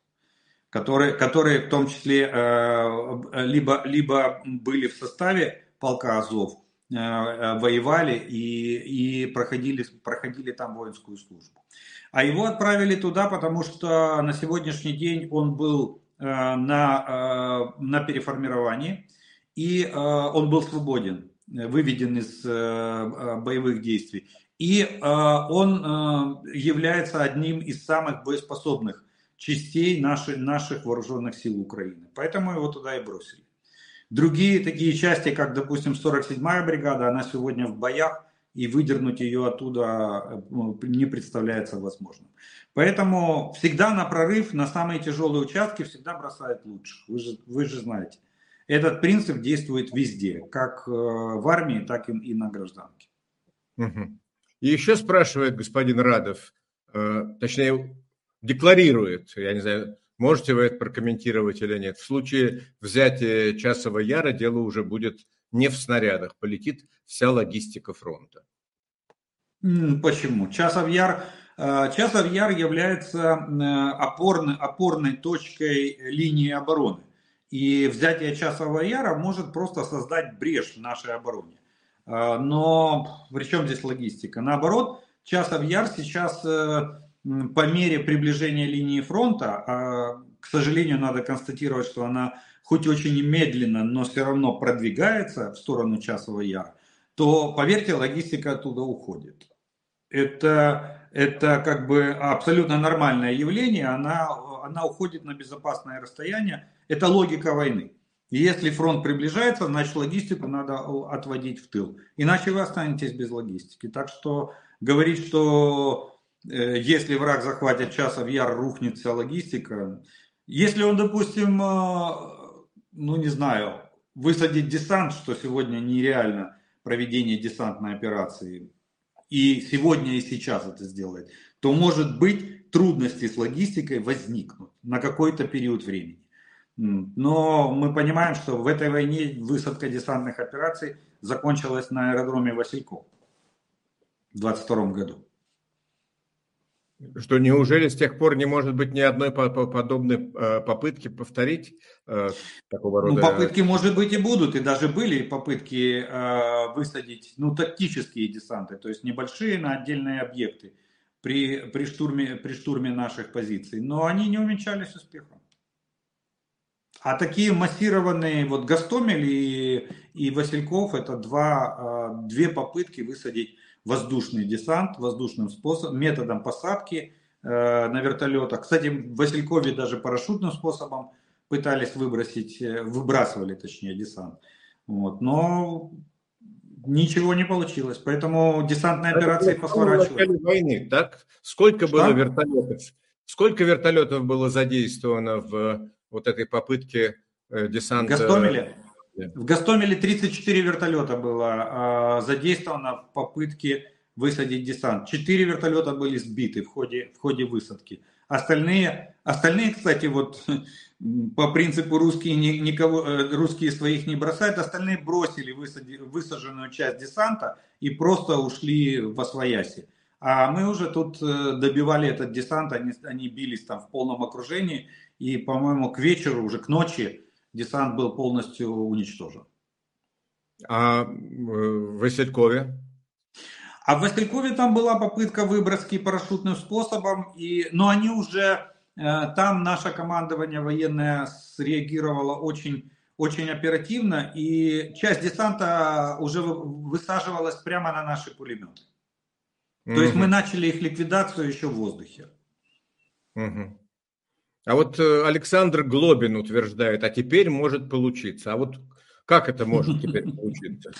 которые, которые в том числе э, либо, либо были в составе полка Азов, воевали и, и проходили, проходили там воинскую службу. А его отправили туда, потому что на сегодняшний день он был на, на переформировании, и он был свободен, выведен из боевых действий. И он является одним из самых боеспособных частей наших, наших вооруженных сил Украины. Поэтому его туда и бросили. Другие такие части, как, допустим, 47-я бригада, она сегодня в боях, и выдернуть ее оттуда ну, не представляется возможным. Поэтому всегда на прорыв, на самые тяжелые участки всегда бросают лучших. Вы же, вы же знаете. Этот принцип действует везде, как э, в армии, так и на гражданке. И еще спрашивает господин Радов, э, точнее декларирует, я не знаю, можете вы это прокомментировать или нет, в случае взятия Часового Яра дело уже будет не в снарядах, полетит вся логистика фронта. Почему? Часов Яр, э, Часов Яр является э, опорной, опорной точкой линии обороны. И взятие Часового Яра может просто создать брешь в нашей обороне. Э, но при чем здесь логистика? Наоборот, Часов Яр сейчас по мере приближения линии фронта, а, к сожалению, надо констатировать, что она хоть очень медленно, но все равно продвигается в сторону Часового Яра, то, поверьте, логистика оттуда уходит. Это, это как бы абсолютно нормальное явление, она, она уходит на безопасное расстояние. Это логика войны. И если фронт приближается, значит логистику надо отводить в тыл. Иначе вы останетесь без логистики. Так что говорить, что если враг захватит часов яр, рухнет вся логистика. Если он, допустим, э, ну не знаю, высадит десант, что сегодня нереально проведение десантной операции, и сегодня и сейчас это сделает, то может быть трудности с логистикой возникнут на какой-то период времени. Но мы понимаем, что в этой войне высадка десантных операций закончилась на аэродроме Васильков в 2022 году. Что неужели с тех пор не может быть ни одной подобной э, попытки повторить э, такого рода? Ну, попытки, может быть, и будут, и даже были попытки э, высадить, ну, тактические десанты, то есть небольшие на отдельные объекты при, при, штурме, при штурме наших позиций, но они не увенчались успехом. А такие массированные, вот Гастомель и, и Васильков, это два, две попытки высадить воздушный десант воздушным способом, методом посадки э, на вертолетах. Кстати, в Василькове даже парашютным способом пытались выбросить, э, выбрасывали точнее десант. Вот. Но ничего не получилось. Поэтому десантные операции посворачивали. войны, так? Сколько Что? было вертолетов? Сколько вертолетов было задействовано в вот этой попытке э, десанта? Гастомеле? В Гастомеле 34 вертолета было э, задействовано в попытке высадить десант. Четыре вертолета были сбиты в ходе, в ходе высадки. Остальные, остальные, кстати, вот по принципу русские, никого, э, русские своих не бросают, остальные бросили высади, высаженную часть десанта и просто ушли в освояси. А мы уже тут э, добивали этот десант, они, они бились там в полном окружении, и, по-моему, к вечеру, уже к ночи, десант был полностью уничтожен. А в Василькове? А в Василькове там была попытка выброски парашютным способом, и, но они уже, э, там наше командование военное среагировало очень, очень оперативно, и часть десанта уже высаживалась прямо на наши пулеметы. То есть мы начали их ликвидацию еще в воздухе. Угу. А вот э, Александр Глобин утверждает, а теперь может получиться. А вот как это может теперь получиться?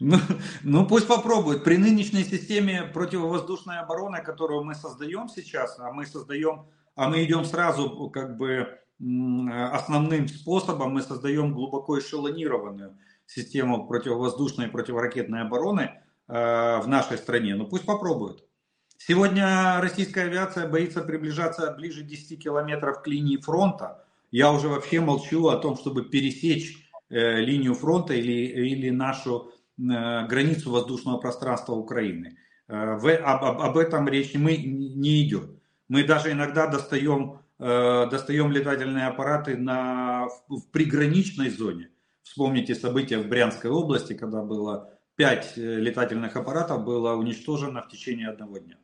Ну, ну, пусть попробует. При нынешней системе противовоздушной обороны, которую мы создаем сейчас, а мы создаем, а мы идем сразу как бы основным способом, мы создаем глубоко эшелонированную систему противовоздушной и противоракетной обороны э, в нашей стране. Ну пусть попробуют. Сегодня российская авиация боится приближаться ближе 10 километров к линии фронта. Я уже вообще молчу о том, чтобы пересечь э, линию фронта или, или нашу э, границу воздушного пространства Украины. Э, в, об, об, об этом речь мы не идет. Мы даже иногда достаем, э, достаем летательные аппараты на, в, в приграничной зоне. Вспомните события в Брянской области, когда было пять летательных аппаратов было уничтожено в течение одного дня.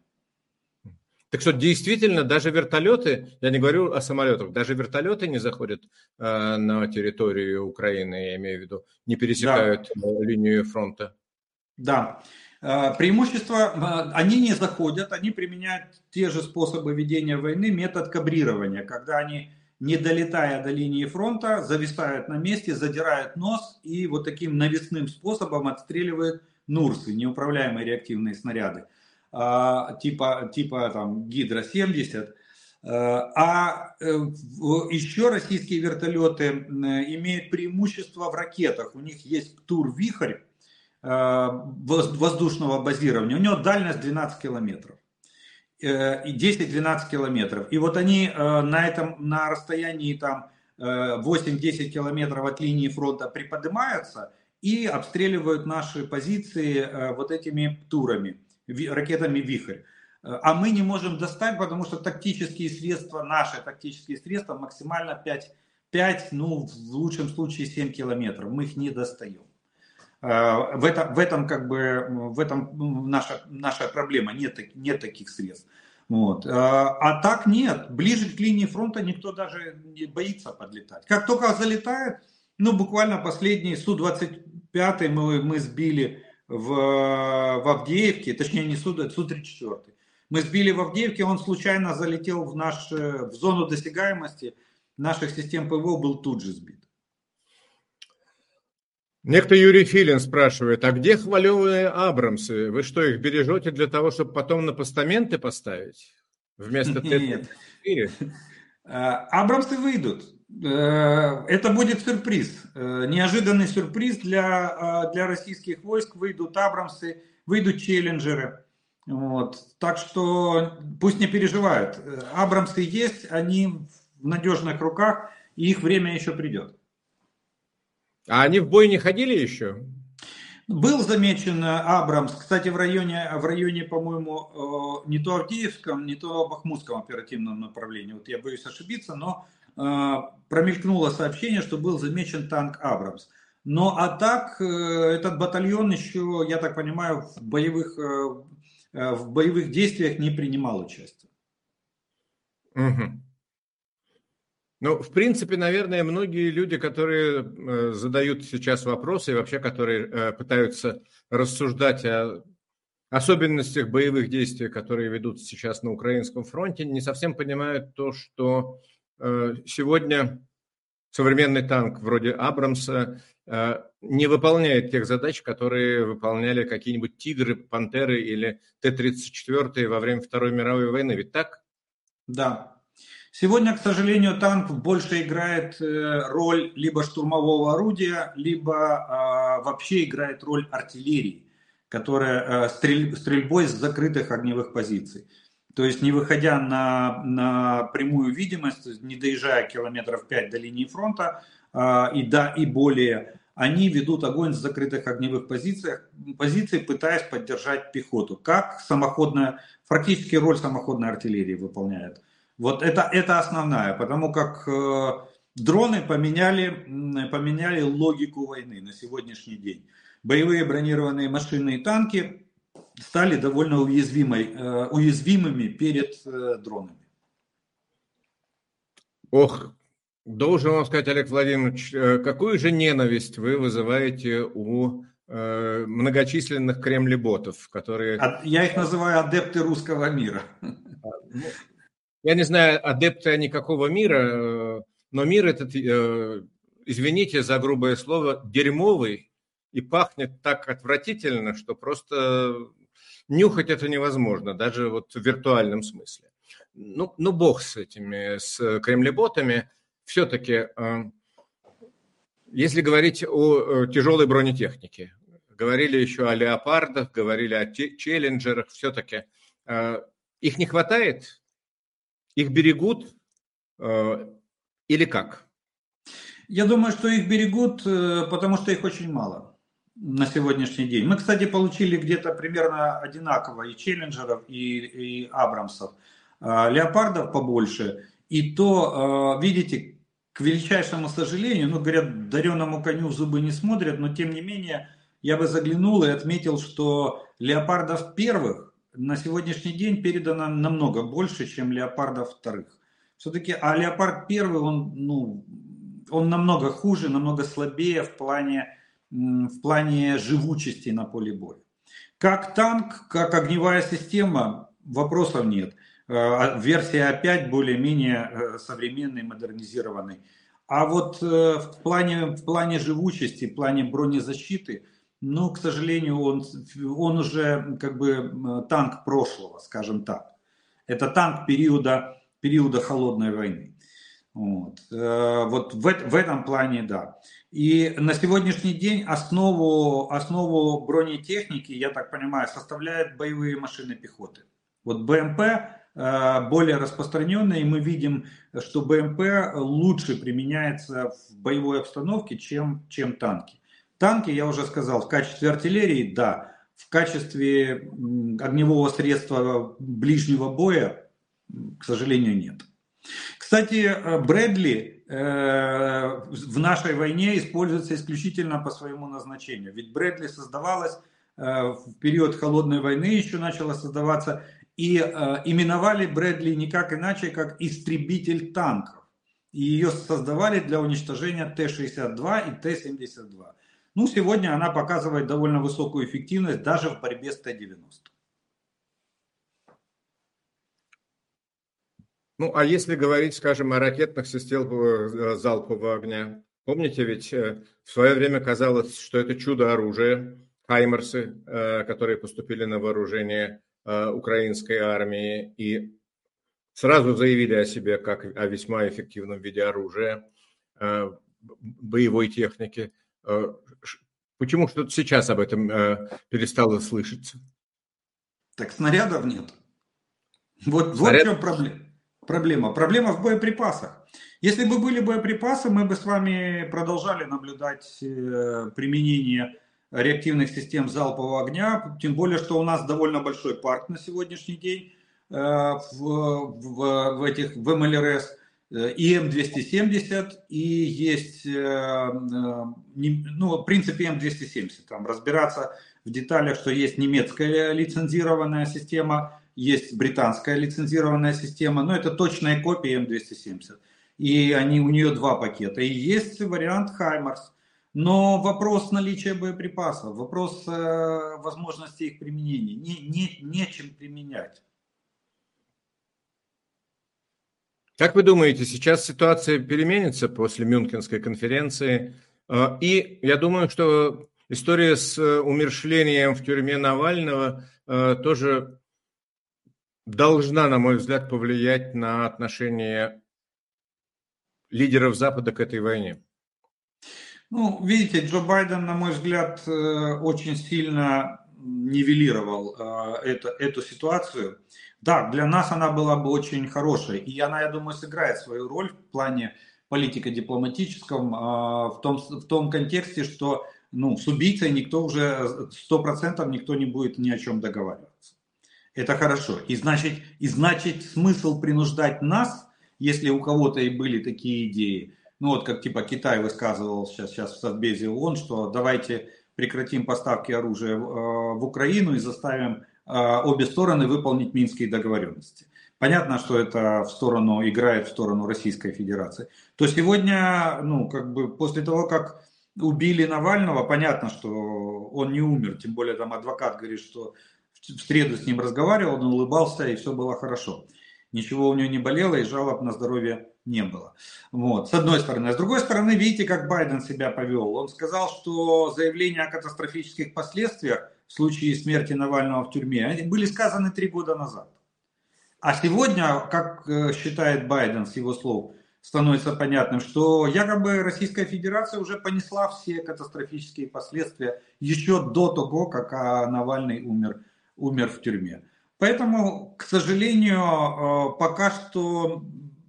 Так что действительно даже вертолеты, я не говорю о самолетах, даже вертолеты не заходят э, на территорию Украины, я имею в виду, не пересекают да. линию фронта. Да. Э, преимущество, э, они не заходят, они применяют те же способы ведения войны, метод кабрирования, когда они, не долетая до линии фронта, зависают на месте, задирают нос и вот таким навесным способом отстреливают Нурсы, неуправляемые реактивные снаряды. А, типа, типа там Гидро-70. А, а э, еще российские вертолеты имеют преимущество в ракетах. У них есть Тур-Вихрь а, воздушного базирования. У него дальность 12 километров. Э, и 10-12 километров. И вот они э, на этом, на расстоянии там 8-10 километров от линии фронта приподнимаются и обстреливают наши позиции вот этими турами ракетами «Вихрь». Э, а мы не можем достать, потому что тактические средства, наши тактические средства максимально 5, 5 ну в лучшем случае 7 километров. Мы их не достаем. Э, в, это, в этом как бы в этом наша, наша проблема, нет, нет таких средств. Вот. Э, а так нет, ближе к линии фронта никто даже не боится подлетать. Как только залетает, ну буквально последний Су-25 мы, мы сбили в, в Авдеевке, точнее не Су, Су-34. Мы сбили в Авдеевке, он случайно залетел в, наш, в зону досягаемости наших систем ПВО, был тут же сбит. Некто Юрий Филин спрашивает, а где хваленые Абрамсы? Вы что, их бережете для того, чтобы потом на постаменты поставить? Вместо Нет. А, Абрамсы выйдут. Э, это будет сюрприз, э, неожиданный сюрприз для, э, для российских войск. Выйдут Абрамсы, выйдут Челленджеры. Вот. Так что пусть не переживают. Абрамсы есть, они в надежных руках, и их время еще придет. А они в бой не ходили еще? Был замечен Абрамс, кстати, в районе, в районе, по-моему, не то Авдеевском, не то Бахмутском оперативном направлении. Вот я боюсь ошибиться, но промелькнуло сообщение, что был замечен танк Абрамс. Но а так, э, этот батальон еще, я так понимаю, в боевых, э, э, в боевых действиях не принимал участие. Угу. Ну, в принципе, наверное, многие люди, которые задают сейчас вопросы и вообще, которые пытаются рассуждать о особенностях боевых действий, которые ведутся сейчас на украинском фронте, не совсем понимают то, что Э, сегодня современный танк вроде Абрамса э, не выполняет тех задач, которые выполняли какие-нибудь «Тигры», «Пантеры» или Т-34 во время Второй мировой войны. Ведь так? Да. Сегодня, к сожалению, танк больше играет э, роль либо штурмового орудия, либо вообще играет роль артиллерии, которая стрельбой с закрытых огневых позиций. То есть не выходя на, на прямую видимость, не доезжая километров 5 до линии фронта а, и, да, и более, они ведут огонь с закрытых огневых позициях, позиций, пытаясь поддержать пехоту. Как самоходная, фактически роль самоходной артиллерии выполняет. Вот это, это основная, потому как э, дроны поменяли, поменяли логику войны на сегодняшний день. Боевые бронированные машины и танки стали довольно уязвимой, э, уязвимыми перед э, дронами. Ох, должен вам сказать, Олег Владимирович, э, какую же ненависть вы вызываете у многочисленных кремлеботов, которые... Я их называю адепты русского мира. Ну, я не знаю, адепты они какого мира, но мир этот, извините за грубое слово, дерьмовый и пахнет так отвратительно, что просто нюхать это невозможно, даже вот в виртуальном смысле. Ну, ну бог с этими, с кремлеботами. Все-таки, э, если говорить о тяжелой бронетехнике, говорили еще о леопардах, говорили о челленджерах, все-таки э, их не хватает, их берегут э, или как? Я думаю, что их берегут, потому что их очень мало на сегодняшний день. Мы, кстати, получили где-то примерно одинаково и Челленджеров, и, и Абрамсов. А, леопардов побольше. И то, а, видите, к величайшему сожалению, ну, говорят, дареному коню в зубы не смотрят, но тем не менее, я бы заглянул и отметил, что леопардов первых на сегодняшний день передано намного больше, чем леопардов вторых. Все-таки, а леопард первый, он, ну, он намного хуже, намного слабее в плане, в плане живучести на поле боя. Как танк, как огневая система, вопросов нет. Э, а версия 5 более-менее э, современный, модернизированный. А вот э, в плане, в плане живучести, в плане бронезащиты, ну, к сожалению, он, он уже как бы танк прошлого, скажем так. Это танк периода, периода холодной войны. Вот, вот в, в этом плане, да. И на сегодняшний день основу, основу бронетехники, я так понимаю, составляют боевые машины пехоты. Вот БМП э, более распространенные, и мы видим, что БМП лучше применяется в боевой обстановке, чем, чем танки. Танки, я уже сказал, в качестве артиллерии, да, в качестве огневого средства ближнего боя, к сожалению, нет. Кстати, э, Брэдли э, в нашей войне используется исключительно по своему назначению. Ведь Брэдли создавалась в период холодной войны, еще начала создаваться и э, именовали Брэдли никак иначе, как истребитель танков. И ее создавали для уничтожения Т-62 и Т-72. Ну, сегодня она показывает довольно высокую эффективность даже в борьбе с Т-90. Ну, а если говорить, скажем, о ракетных системах э, залпового огня, помните, ведь э, в свое время казалось, что это чудо оружия, хаймерсы, э, которые поступили на вооружение украинской армии и сразу заявили о себе как о весьма эффективном виде оружия, боевой техники. Почему что-то сейчас об этом перестало слышаться? Так снарядов нет. Вот, Снаряд... вот в чем проблема. Проблема. Проблема в боеприпасах. Если бы были боеприпасы, мы бы с вами продолжали наблюдать применение реактивных систем залпового огня, тем более, что у нас довольно большой парк на сегодняшний день э, в, в, в этих в МЛРС, э, и М270, и есть, э, ну, в принципе, М270, там разбираться в деталях, что есть немецкая лицензированная система, есть британская лицензированная система, но это точная копия М270. И они, у нее два пакета. И есть вариант Хаймарс. Но вопрос наличия боеприпасов, вопрос э, возможности их применения, не, не, нечем применять. Как вы думаете, сейчас ситуация переменится после Мюнхенской конференции? Э, и я думаю, что история с э, умершлением в тюрьме Навального э, тоже должна, на мой взгляд, повлиять на отношение лидеров Запада к этой войне. Ну, видите, Джо Байден, на мой взгляд, э, очень сильно нивелировал э, это, эту ситуацию. Да, для нас она была бы очень хорошей, и она, я думаю, сыграет свою роль в плане политико-дипломатическом, э, в том, в том контексте, что ну, с убийцей никто уже, сто процентов никто не будет ни о чем договариваться. Это хорошо. И значит, и значит смысл принуждать нас, если у кого-то и были такие идеи, ну вот как типа Китай высказывал сейчас, сейчас в Совбезе ООН, что давайте прекратим поставки оружия в, э, Украину и заставим э, обе стороны выполнить минские договоренности. Понятно, что это в сторону играет в сторону Российской Федерации. То сегодня, ну, как бы после того, как убили Навального, понятно, что он не умер, тем более там адвокат говорит, что в среду с ним разговаривал, он улыбался и все было хорошо. Ничего у него не болело и жалоб на здоровье не было. Вот, с одной стороны. А с другой стороны, видите, как Байден себя повел. Он сказал, что заявления о катастрофических последствиях в случае смерти Навального в тюрьме были сказаны три года назад. А сегодня, как э, считает Байден с его слов, становится понятным, что якобы Российская Федерация уже понесла все катастрофические последствия еще до того, как а, Навальный умер, умер в тюрьме. Поэтому, к сожалению, э, пока что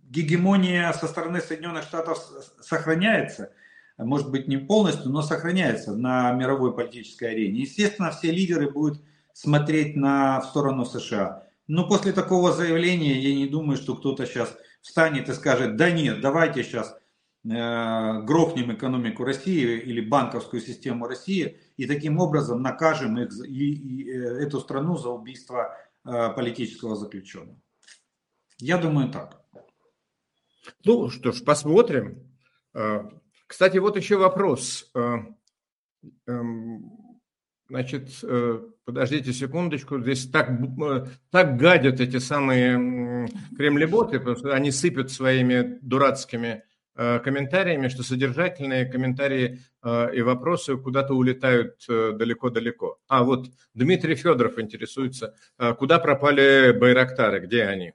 гегемония со стороны Соединенных Штатов сохраняется, может быть не полностью, но сохраняется на мировой политической арене. Естественно, все лидеры будут смотреть на, в сторону США. Но после такого заявления я не думаю, что кто-то сейчас встанет и скажет, да нет, давайте сейчас грохнем экономику России или банковскую систему России и таким образом накажем их, и, и, эту страну за убийство политического заключенного. Я думаю так. Ну что ж, посмотрим. Кстати, вот еще вопрос. Эм, значит, э, подождите секундочку, здесь так, э, так гадят эти самые кремлеботы, потому что они сыпят своими дурацкими э, комментариями, что содержательные комментарии и вопросы куда-то улетают далеко-далеко. А вот Дмитрий Федоров интересуется, куда пропали Байрактары, где они?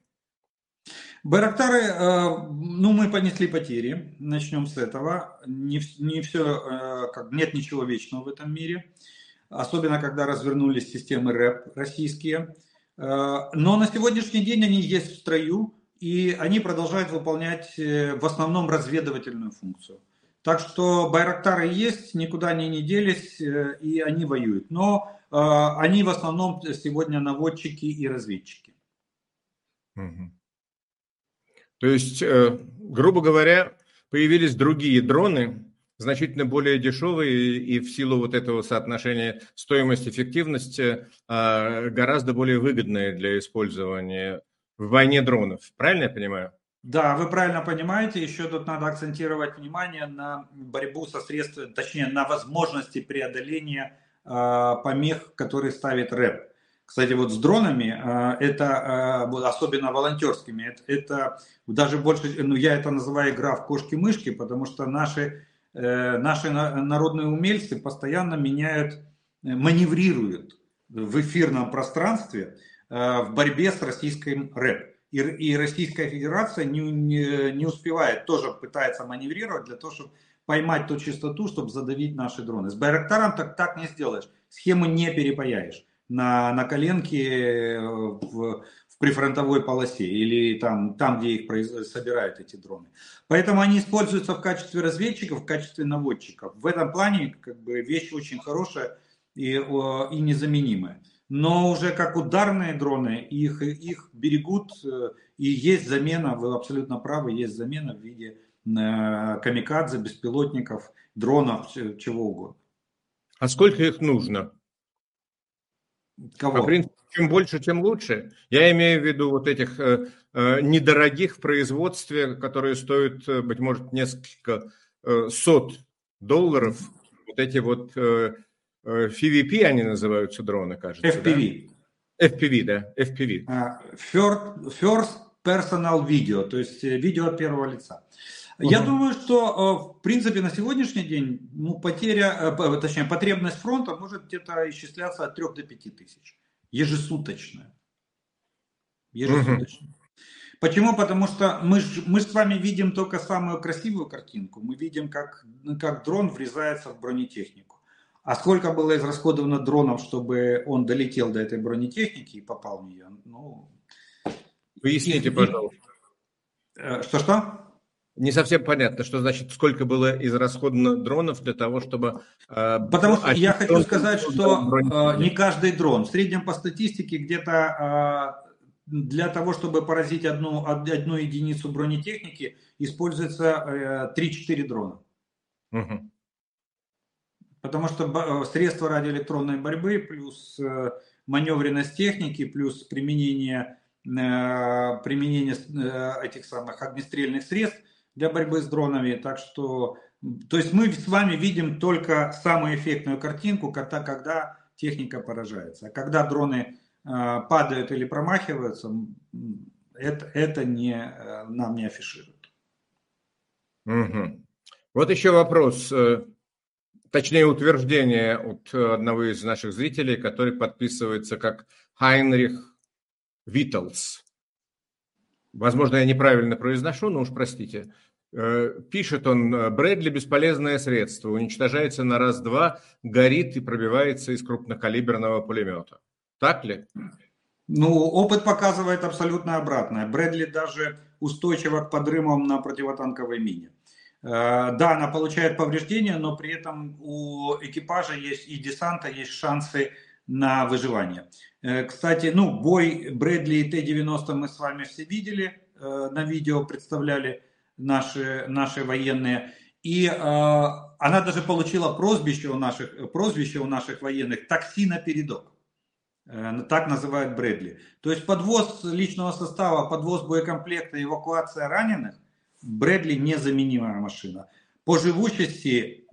Байрактары, э, ну, мы понесли потери, начнем с этого. Не, не все, э, как, нет ничего вечного в этом мире, особенно когда развернулись системы РЭП российские. Э, но на сегодняшний день они есть в строю, и они продолжают выполнять в основном разведывательную функцию. Так что Байрактары есть, никуда они не делись, и они воюют. Но они в основном сегодня наводчики и разведчики. Угу. То есть, э, грубо говоря, появились другие дроны, значительно более дешевые и в силу вот этого соотношения стоимость-эффективность а, гораздо более выгодные для использования в войне дронов. Правильно я понимаю? Да, вы правильно понимаете. Еще тут надо акцентировать внимание на борьбу со средствами, точнее, на возможности преодоления э, помех, которые ставит РЭП. Кстати, вот с дронами, а, это а, особенно волонтерскими, это, это даже больше, ну я это называю игра в кошки-мышки, потому что наши, э, наши народные умельцы постоянно меняют, э, маневрируют в эфирном пространстве э, в борьбе с российским рэп. И, и Российская Федерация не, не, не успевает, тоже пытается маневрировать для того, чтобы поймать ту частоту, чтобы задавить наши дроны. С Байрактаром так, так не сделаешь, схему не перепаяешь на, на коленке э, в, в прифронтовой полосе или там, там где их произ... собирают эти дроны. Поэтому они используются в качестве разведчиков, в качестве наводчиков. В этом плане как бы вещь очень хорошая и, и незаменимая. Но уже как ударные дроны, их, их берегут, э, и есть замена, вы абсолютно правы, есть замена в виде э, камикадзе, беспилотников, дронов, чего угодно. А сколько их нужно? Кого? По принципу, чем больше, тем лучше. Я имею в виду вот этих э, э, недорогих в производстве, которые стоят, быть может, несколько э, сот долларов. Вот эти вот э, FPV, они называются дроны, кажется. FPV. Да? FPV, да, FPV. Uh, first Personal Video, то есть э, видео от первого лица. Угу. Я думаю, что э, в принципе на сегодняшний день ну, потеря, э, точнее потребность фронта может где-то исчисляться от 3 до 5 тысяч. Ежесуточная. Ежесуточная. Угу. Почему? Потому что мы, мы с вами видим только самую красивую картинку. Мы видим, как, как дрон врезается в бронетехнику. А сколько было израсходовано дронов, чтобы он долетел до этой бронетехники и попал в нее? Ну, Поясните, пожалуйста. Э, что-что? Не совсем понятно, что значит, сколько было израсходовано дронов для того, чтобы... Э, Потому что я хочу сказать, что э, не каждый дрон. В среднем по статистике где-то э, для того, чтобы поразить одну, одну единицу бронетехники, используется 3-4 дрона. Угу. Потому что средства радиоэлектронной борьбы плюс маневренность техники плюс применение, применение этих самых огнестрельных средств для борьбы с дронами. Так что, то есть мы с вами видим только самую эффектную картинку, когда, когда техника поражается. А когда дроны э, падают или промахиваются, это, это не, э, нам не афишируют. Угу. Вот еще вопрос, э, точнее утверждение от одного из наших зрителей, который подписывается как Хайнрих Виттелс. Возможно, я неправильно произношу, но уж простите. Э, пишет он, э, Брэдли бесполезное средство, уничтожается на раз-два, горит и пробивается из крупнокалиберного пулемета. Так ли? Ну, опыт показывает абсолютно обратное. Брэдли даже устойчива к подрывам на противотанковой мине. Э, да, она получает повреждения, но при этом у экипажа есть и десанта есть шансы на выживание. Кстати, ну, бой Брэдли и Т-90 мы с вами все видели, на видео представляли. наши, наши военные. И э, она даже получила прозвище у наших, прозвище у наших военных «такси на передок». Э, так называют Брэдли. То есть подвоз личного состава, подвоз боекомплекта, эвакуация раненых, Брэдли незаменимая машина. По живучести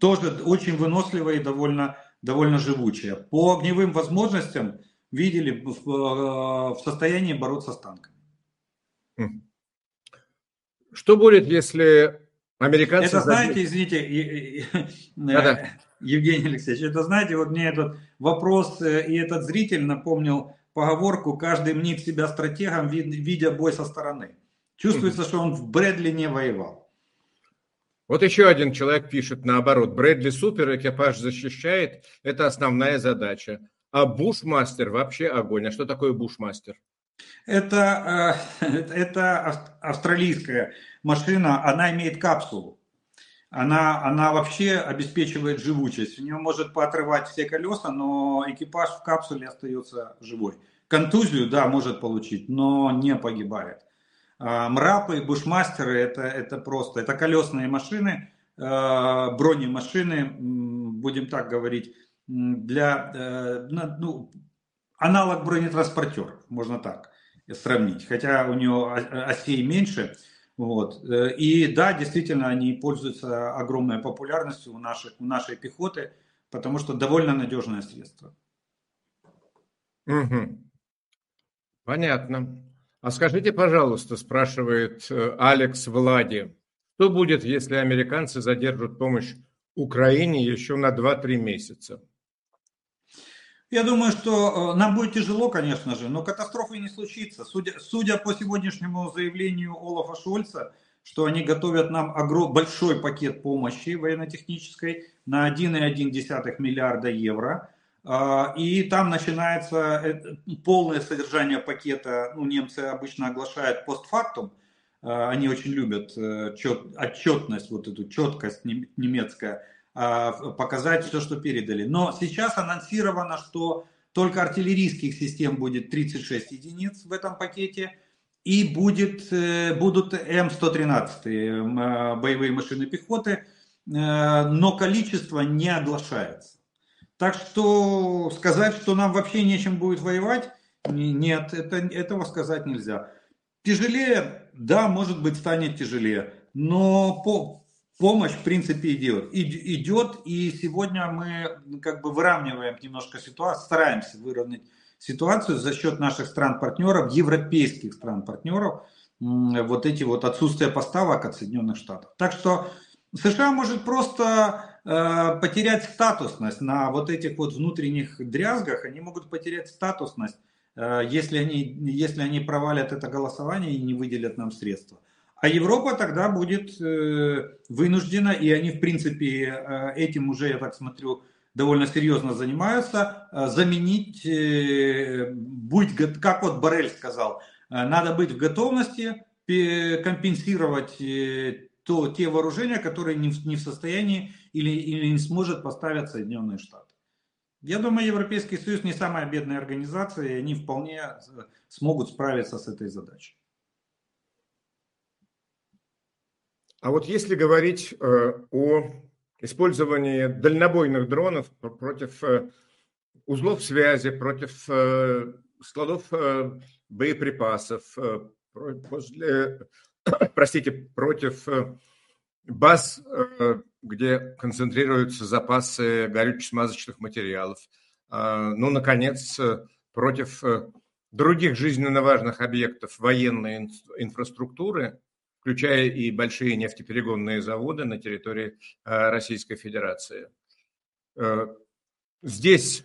тоже очень выносливая и довольно, довольно живучая. По огневым возможностям видели в, э, в состоянии бороться с танками. Что будет, если американцы... Это, знаете, извините, Да-да. Евгений Алексеевич, это знаете, вот мне этот вопрос э, и этот зритель напомнил поговорку «каждый мнит себя стратегом, видя бой со стороны». Чувствуется, что он в Брэдли не воевал. Вот еще один человек пишет наоборот. Брэдли супер, экипаж защищает, это основная задача. А бушмастер вообще огонь. А что такое бушмастер? Это, э, это австралийская машина, она имеет капсулу она, она вообще обеспечивает живучесть. У нее может поотрывать все колеса, но экипаж в капсуле остается живой. Контузию, да, может получить, но не погибает. А, мрапы, бушмастеры это, это просто, это колесные машины, а, бронемашины, будем так говорить, для, э, ну, аналог бронетранспортеров, можно так сравнить. Хотя у него осей меньше, вот. Э, и да, действительно, они пользуются огромной популярностью у, наших, у нашей пехоты, потому что довольно надежное средство. Угу. Понятно. А скажите, пожалуйста, спрашивает э, Алекс Влади, что будет, если американцы задержат помощь Украине еще на 2-3 месяца? Я думаю, что э, нам будет тяжело, конечно же, но катастрофы не случится. Судя, судя по сегодняшнему заявлению Олафа Шольца, что они готовят нам огром, большой пакет помощи военно-технической на 1,1 миллиарда евро. А, и там начинается э, полное содержание пакета, ну, немцы обычно оглашают постфактум, а, они очень любят э, отчетность, вот эту четкость немецкая, а, показать все, что передали. Но сейчас анонсировано, что только артиллерийских систем будет 36 единиц в этом пакете, и будет, э, будут М113 э, боевые машины пехоты, но количество не оглашается. Так что сказать, что нам вообще нечем будет воевать, нет, это, этого сказать нельзя. Тяжелее, да, может быть, станет тяжелее, но по, помощь, в принципе, идет. Идет, и сегодня мы как бы выравниваем немножко ситуацию, стараемся выровнять ситуацию за счет наших стран-партнеров, европейских стран-партнеров, вот эти вот отсутствие поставок от Соединенных Штатов. Так что США может просто потерять статусность на вот этих вот внутренних дрязгах, они могут потерять статусность, э, если, они, если они провалят это голосование и не выделят нам средства. А Европа тогда будет э, вынуждена, и они, в принципе, э, этим уже, я так смотрю, довольно серьезно занимаются, э, заменить, быть, как вот Барель сказал, надо быть в готовности компенсировать то, те вооружения, которые не в, не в состоянии или, или не сможет поставить Соединенные Штаты. Я думаю, Европейский Союз не самая бедная организация, и они вполне смогут справиться с этой задачей. А вот если говорить э, о использовании дальнобойных дронов против э, узлов связи, против э, складов боеприпасов, после, простите, против баз, где концентрируются запасы горюче-смазочных материалов, ну, наконец, против других жизненно важных объектов военной инфраструктуры, включая и большие нефтеперегонные заводы на территории э, Российской Федерации. Э, здесь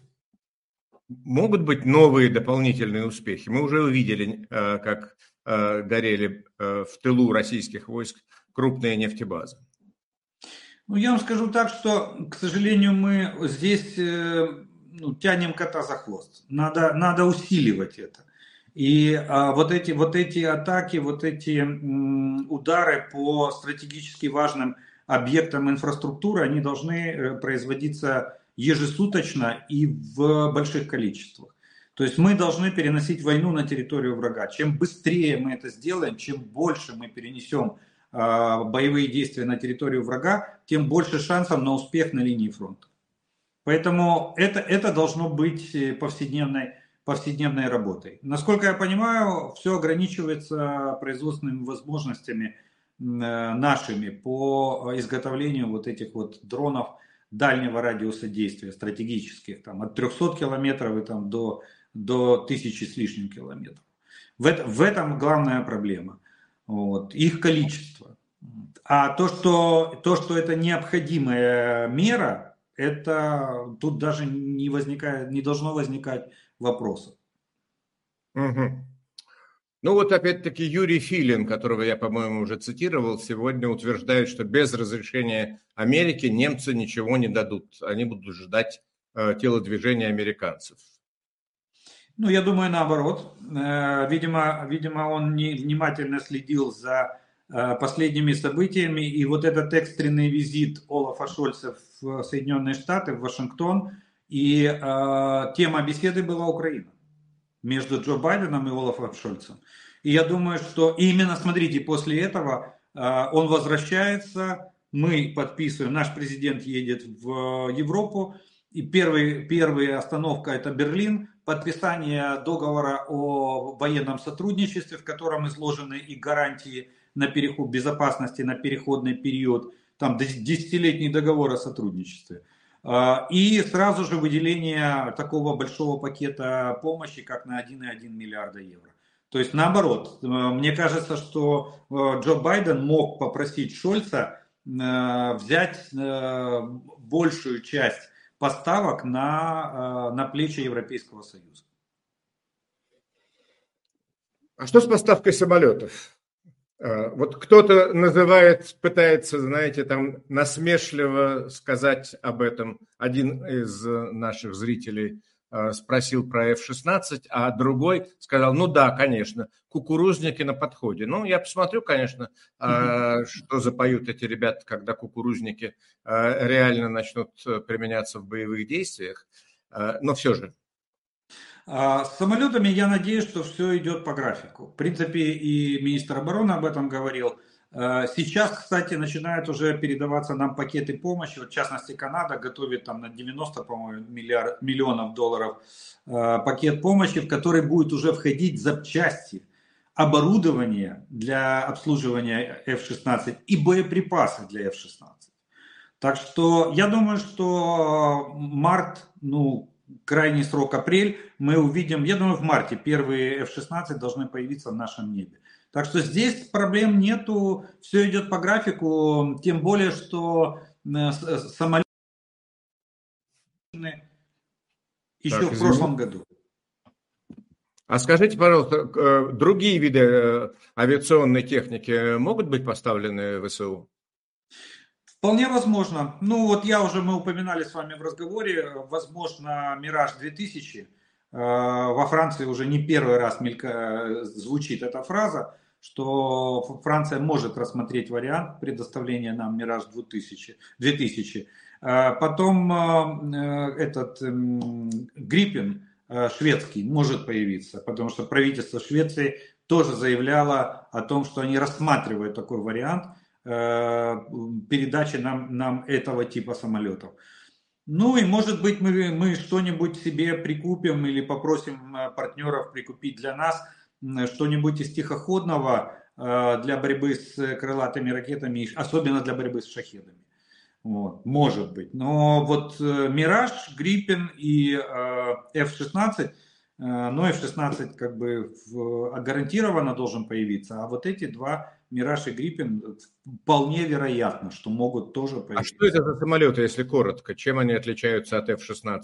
могут быть новые дополнительные успехи. Мы уже увидели, э, как горели в тылу российских войск крупные нефтебазы. Ну, я вам скажу так, что, к сожалению, мы здесь ну, тянем кота за хвост. Надо, надо усиливать это. И а, вот, эти, вот эти атаки, вот эти м, удары по стратегически важным объектам инфраструктуры, они должны э, производиться ежесуточно и в больших количествах. То есть мы должны переносить войну на территорию врага. Чем быстрее мы это сделаем, чем больше мы перенесем боевые действия на территорию врага, тем больше шансов на успех на линии фронта. Поэтому это, это должно быть повседневной, повседневной работой. Насколько я понимаю, все ограничивается производственными возможностями нашими по изготовлению вот этих вот дронов дальнего радиуса действия, стратегических, там, от 300 километров и там, до, до тысячи с лишним километров. В, это, в этом главная проблема. Вот, их количество. А то что, то, что это необходимая мера, это тут даже не, возникает, не должно возникать вопросов. Угу. Ну вот опять-таки Юрий Филин, которого я, по-моему, уже цитировал, сегодня утверждает, что без разрешения Америки немцы ничего не дадут. Они будут ждать э, телодвижения американцев. Ну, я думаю, наоборот. Э, видимо, видимо, он не внимательно следил за последними событиями. И вот этот экстренный визит Олафа Шольца в Соединенные Штаты, в Вашингтон, и э, тема беседы была Украина между Джо Байденом и Олафом Шольцем. И я думаю, что именно, смотрите, после этого э, он возвращается, мы подписываем, наш президент едет в Европу, и первый, первая остановка это Берлин, подписание договора о военном сотрудничестве, в котором изложены и гарантии на переход безопасности на переходный период, там десятилетний договор о сотрудничестве. А, и сразу же выделение такого большого пакета помощи, как на 1,1 миллиарда евро. То есть наоборот, э, мне кажется, что э, Джо Байден мог попросить Шольца э, взять большую часть поставок на, на плечи Европейского Союза. А что с поставкой самолетов? Э, вот кто-то называет, пытается, знаете, там насмешливо сказать об этом. Один из наших зрителей э, спросил про F-16, а другой сказал, ну да, конечно, кукурузники на подходе. Ну, я посмотрю, конечно, mm что запоют эти ребята, когда кукурузники реально начнут применяться в боевых действиях. Но все же, с самолетами я надеюсь, что все идет по графику. В принципе, и министр обороны об этом говорил. А, сейчас, кстати, начинают уже передаваться нам пакеты помощи. Вот, в частности, Канада готовит там на 90, по-моему, миллиард, миллионов долларов а, пакет помощи, в который будет уже входить запчасти, оборудование для обслуживания F-16 и боеприпасы для F-16. Так что я думаю, что март, ну, крайний срок апрель, мы увидим, я думаю, в марте первые F-16 должны появиться в нашем небе. Так что здесь проблем нету, все идет по графику, тем более, что э, э, самолеты еще так, в прошлом году. А скажите, пожалуйста, э, другие виды авиационной техники могут быть поставлены в ВСУ? Вполне возможно. Ну вот я уже, мы упоминали с вами в разговоре, возможно, Мираж 2000. Э, во Франции уже не первый раз мелька, звучит эта фраза, что Франция может рассмотреть вариант предоставления нам Мираж 2000. 2000. Э, потом э, этот Гриппин шведский может появиться, потому что правительство Швеции тоже заявляло о том, что они рассматривают такой вариант – Э, передачи нам, нам этого типа самолетов. Ну и может быть мы, мы что-нибудь себе прикупим или попросим э, партнеров прикупить для нас что-нибудь из тихоходного э, для борьбы с крылатыми ракетами, особенно для борьбы с шахедами. Вот, может быть. Но вот Мираж, Гриппин и F-16, ну F-16 как бы гарантированно должен появиться, а вот эти два Мираж и Гриппин вполне вероятно, что могут тоже появиться. А что это за самолеты, если коротко? Чем они отличаются от F-16?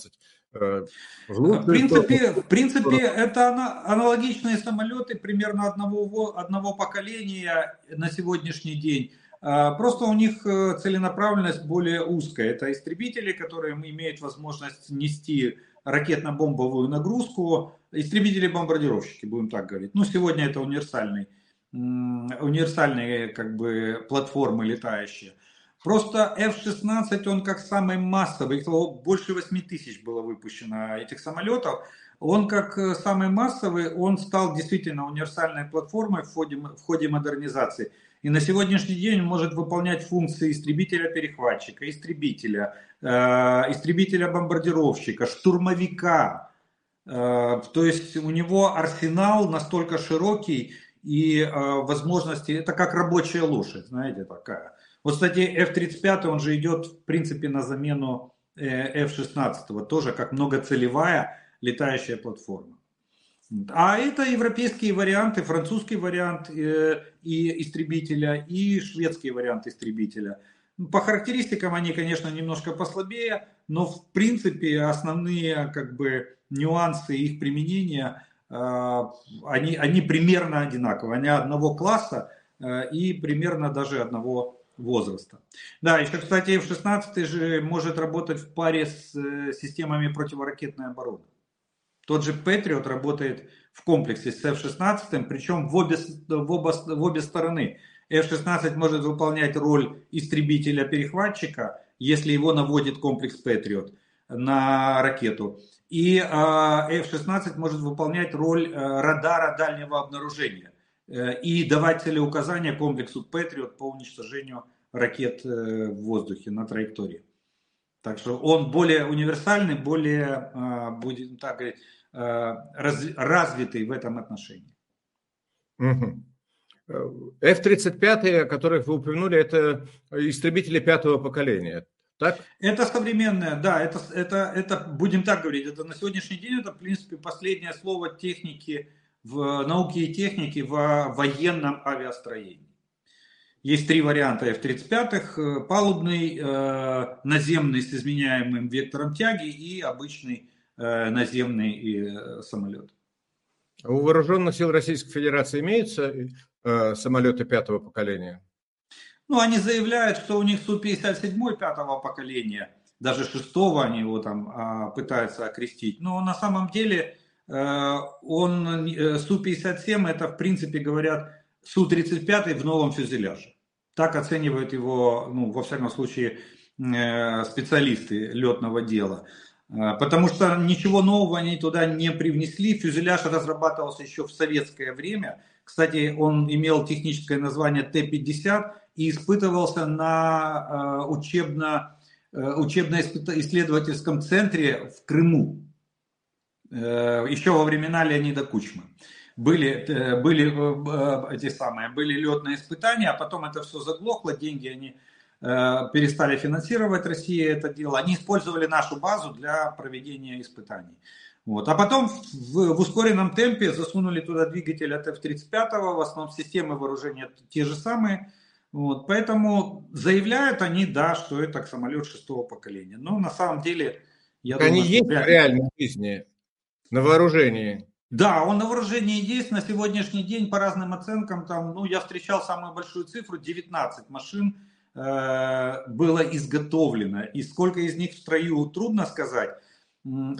Э, в принципе, в принципе, это аналогичные самолеты примерно одного, одного поколения на сегодняшний день. А, просто у них э, целенаправленность более узкая. Это истребители, которые имеют возможность нести ракетно-бомбовую нагрузку. Истребители-бомбардировщики, будем так говорить. Ну, сегодня это универсальный универсальные как бы платформы летающие. Просто F-16, он как самый массовый, больше 8 тысяч было выпущено этих самолетов, он как э, самый массовый, он стал действительно универсальной платформой в ходе, в ходе модернизации. И на сегодняшний день он может выполнять функции истребителя-перехватчика, истребителя, э, истребителя-бомбардировщика, штурмовика. Э, то есть у него арсенал настолько широкий и э, возможности, это как рабочая лошадь, знаете, такая. Вот, кстати, F-35, он же идет, в принципе, на замену э, F-16, тоже как многоцелевая летающая платформа. А это европейские варианты, французский вариант э, и истребителя, и шведский вариант истребителя. По характеристикам они, конечно, немножко послабее, но в принципе основные как бы нюансы их применения, они, они примерно одинаковые. Они одного класса э, и примерно даже одного возраста. Да, еще, кстати, F-16 же может работать в паре с системами противоракетной обороны. Тот же Patriot работает в комплексе с F-16, причем в обе, в, оба, в обе стороны. F-16 может выполнять роль истребителя-перехватчика, если его наводит комплекс Patriot на ракету. И а, F-16 может выполнять роль э, радара дальнего обнаружения э, и давать целеуказания комплексу Patriot по уничтожению ракет э, в воздухе на траектории. Так что он более универсальный, более, а, будем так говорить, раз, развитый в этом отношении. F-35, о которых вы упомянули, это истребители пятого поколения. Так? Это современное, да, это, это, это, будем так говорить, это на сегодняшний день, это, в принципе, последнее слово техники, в науке и технике в военном авиастроении. Есть три варианта F-35, э, палубный, э, наземный с изменяемым вектором тяги и обычный Э, наземный э, самолет. У вооруженных сил Российской Федерации имеются самолеты пятого поколения? Ну, они заявляют, что у них Су-57 пятого поколения, даже шестого они его там а, пытаются окрестить. Но на самом деле он, Су-57 это, в принципе, говорят, Су-35 в новом фюзеляже. Так оценивают его, ну, во всяком случае, специалисты летного дела. А, потому что ничего нового они туда не привнесли. Фюзеляж разрабатывался еще в советское время. Кстати, он имел техническое название Т-50 и испытывался на а, учебно, э, учебно-исследовательском центре в Крыму. Э, еще во времена Леонида Кучмы. Были, э, были эти самые, были летные испытания, а потом это все заглохло, деньги они Э, перестали финансировать Россия это дело, они использовали нашу базу для проведения испытаний. Вот. А потом в, в ускоренном темпе засунули туда двигатель от F-35, в основном системы вооружения те же самые. Вот. Поэтому заявляют они, да, что это самолет шестого поколения. Но на самом деле, я они думаю, есть в реальной жизни на вооружении. Да, он на вооружении есть. На сегодняшний день, по разным оценкам, там, ну, я встречал самую большую цифру, 19 машин Э, было изготовлено. И сколько из них в строю, трудно сказать.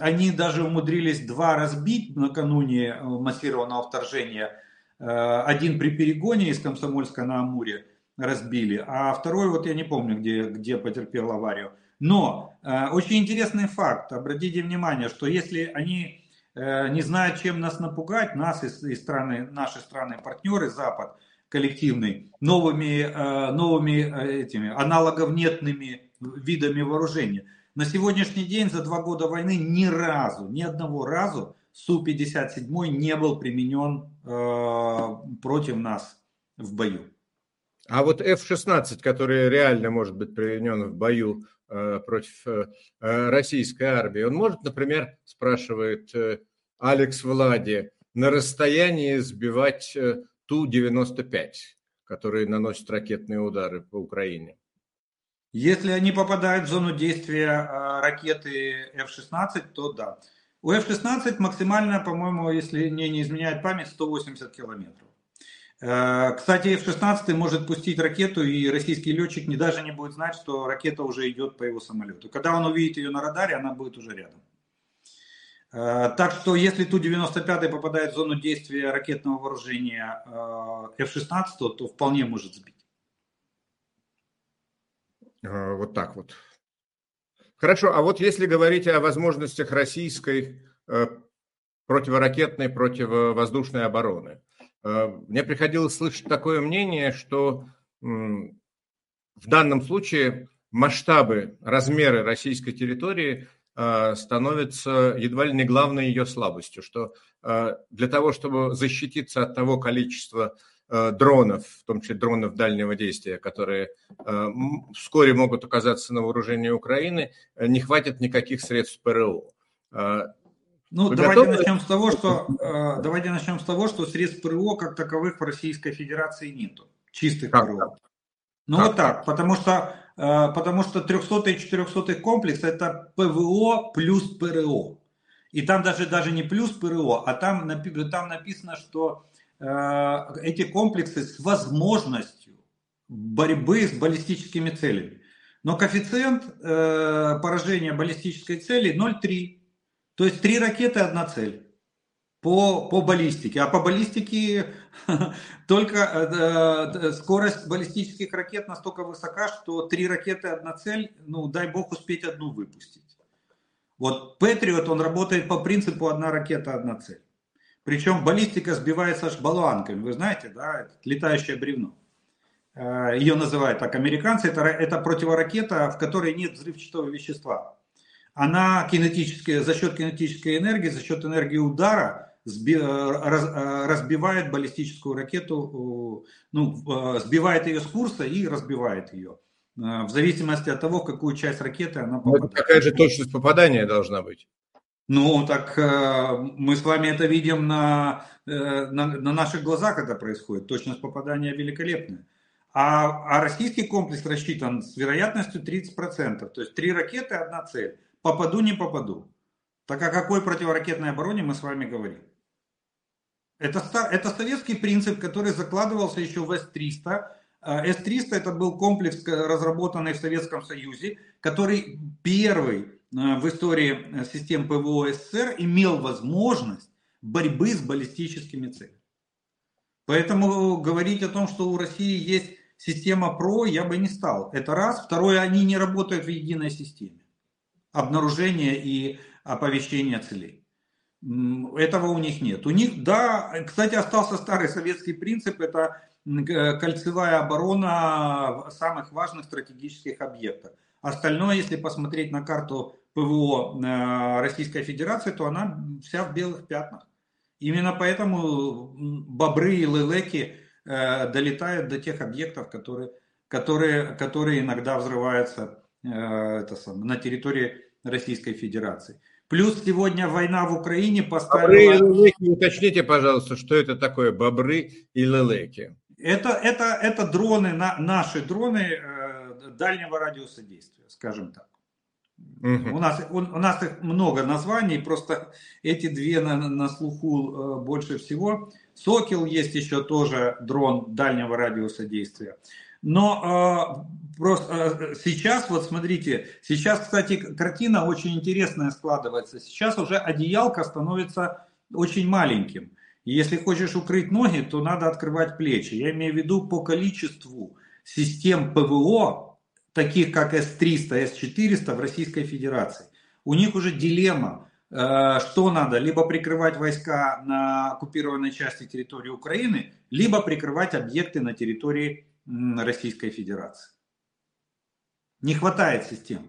Они даже умудрились два разбить накануне э, массированного вторжения. Э, один при перегоне из Комсомольска на Амуре разбили, а второй, вот я не помню, где, где потерпел аварию. Но очень интересный факт, обратите внимание, что если они не знают, чем нас напугать, нас и, и страны, наши страны-партнеры, Запад – коллективный новыми, э, новыми э, этими аналоговнетными видами вооружения. На сегодняшний день, за два года войны, ни разу, ни одного разу Су-57 не был применен э, против нас в бою. А вот F-16, который реально может быть применен в бою против российской армии, он может, например, спрашивает Алекс Влади, на расстоянии сбивать Ту-95, которые наносят ракетные удары по Украине? Если они попадают в зону действия а, ракеты F-16, то да. У F-16 максимальная, по-моему, если мне не изменяет память, 180 километров. Э, кстати, F-16 может пустить ракету, и российский летчик не, даже не будет знать, что ракета уже идет по его самолету. Когда он увидит ее на радаре, она будет уже рядом. Э, так что если Ту-95 попадает в зону действия ракетного вооружения э, F-16, то вполне может сбить. Э, вот так вот. Хорошо, а вот если говорить о возможностях российской противоракетной, противовоздушной обороны, Мне приходилось слышать такое мнение, что в данном случае масштабы, размеры российской территории становятся едва ли не главной ее слабостью, что для того, чтобы защититься от того количества Э, дронов, в том числе дронов дальнего действия, которые э, вскоре могут оказаться на вооружении Украины, э, не хватит никаких средств ПРО. Ну, Вы давайте готовы? начнем с того, что давайте начнем с того, что средств ПРО как таковых в Российской Федерации нету, чистых как ПРО. Так? Ну как вот так, потому что потому что 300 и 400 комплекс это ПВО плюс ПРО. И там даже, даже не плюс ПРО, а там, там написано, что Э, эти комплексы с возможностью борьбы с баллистическими целями. Но коэффициент э, поражения баллистической цели 0,3. То есть три ракеты, одна цель по, по баллистике. А по баллистике только э, скорость баллистических ракет настолько высока, что три ракеты, одна цель, ну дай бог успеть одну выпустить. Вот Патриот, он работает по принципу одна ракета, одна цель. Причем баллистика сбивается аж болванками, вы знаете, да, летающее бревно. Э, Ее называют так американцы, это, это противоракета, в которой нет взрывчатого вещества. Она кинетически, за счет кинетической энергии, за счет энергии удара сби, э, раз, э, разбивает баллистическую ракету, ну, сбивает ее с курса и разбивает ее. В зависимости от того, в какую часть ракеты она попадает. какая же точность попадания должна быть? Ну, так э, мы с вами это видим на, э, на, на наших глазах это происходит. Точность попадания великолепная. А, а российский комплекс рассчитан с вероятностью 30%. То есть три ракеты, одна цель. Попаду, не попаду. Так о какой противоракетной обороне мы с вами говорим? Это, это советский принцип, который закладывался еще в С-300. С-300 это был комплекс, разработанный в Советском Союзе, который первый Э, в истории э, систем ПВО СССР имел возможность борьбы с баллистическими целями. Поэтому говорить о том, что у России есть система ПРО, я бы не стал. Это раз. Второе, они не работают в единой системе обнаружения и оповещения целей. Этого у них нет. У них, да, кстати, остался старый советский принцип, это э, кольцевая оборона самых важных стратегических объектах. Остальное, если посмотреть на карту ПВО э, Российской Федерации, то она вся в белых пятнах. Именно поэтому бобры и лелеки э, долетают до тех объектов, которые, которые, которые иногда взрываются э, это самое, на территории Российской Федерации. Плюс сегодня война в Украине поставила... Бобры и лелеки, уточните, пожалуйста, что это такое бобры и лелеки? Это, это, это дроны, на, наши дроны дальнего радиуса действия, скажем так. Угу. У, нас, у, у нас их много названий, просто эти две на, на слуху э, больше всего. Сокел есть еще тоже дрон дальнего радиуса действия. Но э, просто э, сейчас, вот смотрите, сейчас, кстати, картина очень интересная складывается. Сейчас уже одеялка становится очень маленьким. И если хочешь укрыть ноги, то надо открывать плечи. Я имею в виду по количеству систем ПВО, таких как С-300, С-400 в Российской Федерации. У них уже дилемма, э, что надо, либо прикрывать войска на оккупированной части территории Украины, либо прикрывать объекты на территории Российской Федерации. Не хватает систем.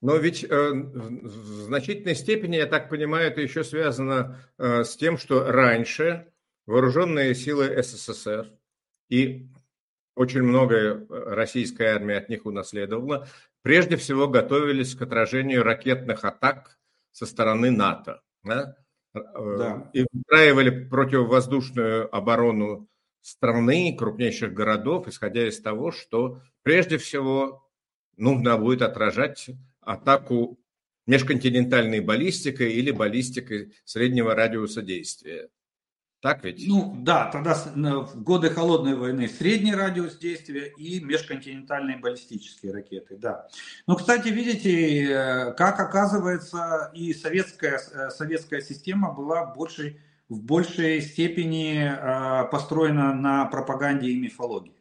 Но ведь э, в значительной степени, я так понимаю, это еще связано э, с тем, что раньше вооруженные силы СССР и очень многое э, российская армия от них унаследовала, прежде всего готовились к отражению ракетных атак со стороны НАТО. Да? Э, да. И устраивали противовоздушную оборону страны, крупнейших городов, исходя из того, что прежде всего нужно будет отражать атаку межконтинентальной баллистикой или баллистикой среднего радиуса действия. Так ведь? Ну да, тогда в годы холодной войны средний радиус действия и межконтинентальные баллистические ракеты, да. Но, кстати, видите, э, как оказывается и советская, э, советская система была большей, в большей степени э, построена на пропаганде и мифологии.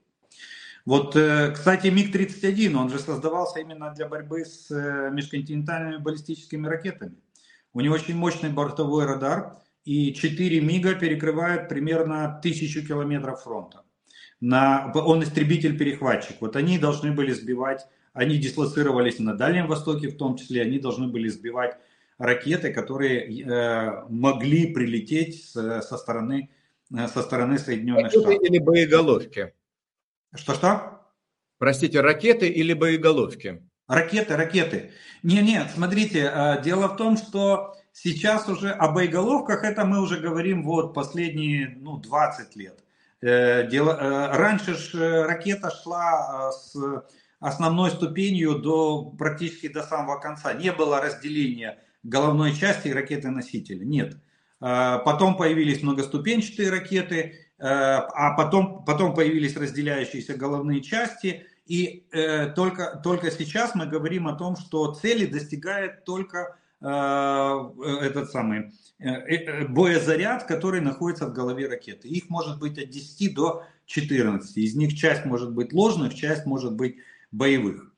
Вот, кстати, МиГ-31, он же создавался именно для борьбы с межконтинентальными баллистическими ракетами. У него очень мощный бортовой радар, и 4 МИГа перекрывают примерно тысячу километров фронта. На, он истребитель-перехватчик. Вот они должны были сбивать, они дислоцировались на Дальнем Востоке в том числе, они должны были сбивать ракеты, которые э, могли прилететь с, со, стороны, э, со стороны Соединенных ракеты Штатов. или боеголовки? Что-что? Простите, ракеты или боеголовки? Ракеты, ракеты. Не, нет, смотрите, э, дело в том, что сейчас уже о боеголовках это мы уже говорим вот последние ну, 20 лет. Э, дело, э, раньше же ракета шла с основной ступенью до практически до самого конца. Не было разделения головной части и ракеты-носителя. Нет. Потом появились многоступенчатые ракеты, а потом, потом появились разделяющиеся головные части – и э, только, только сейчас мы говорим о том, что цели достигает только э, этот самый э, э, боезаряд, который находится в голове ракеты. Их может быть от 10 до 14. Из них часть может быть ложных, часть может быть боевых.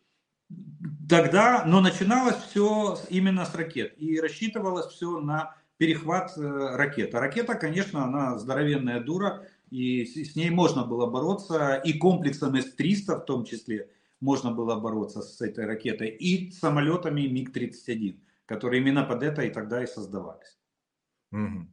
Тогда, но начиналось все именно с ракет и рассчитывалось все на перехват э, ракет. А ракета, конечно, она здоровенная дура, и с ней можно было бороться, и комплексом С-300 в том числе можно было бороться с этой ракетой, и самолетами МиГ-31, которые именно под это и тогда и создавались. Угу.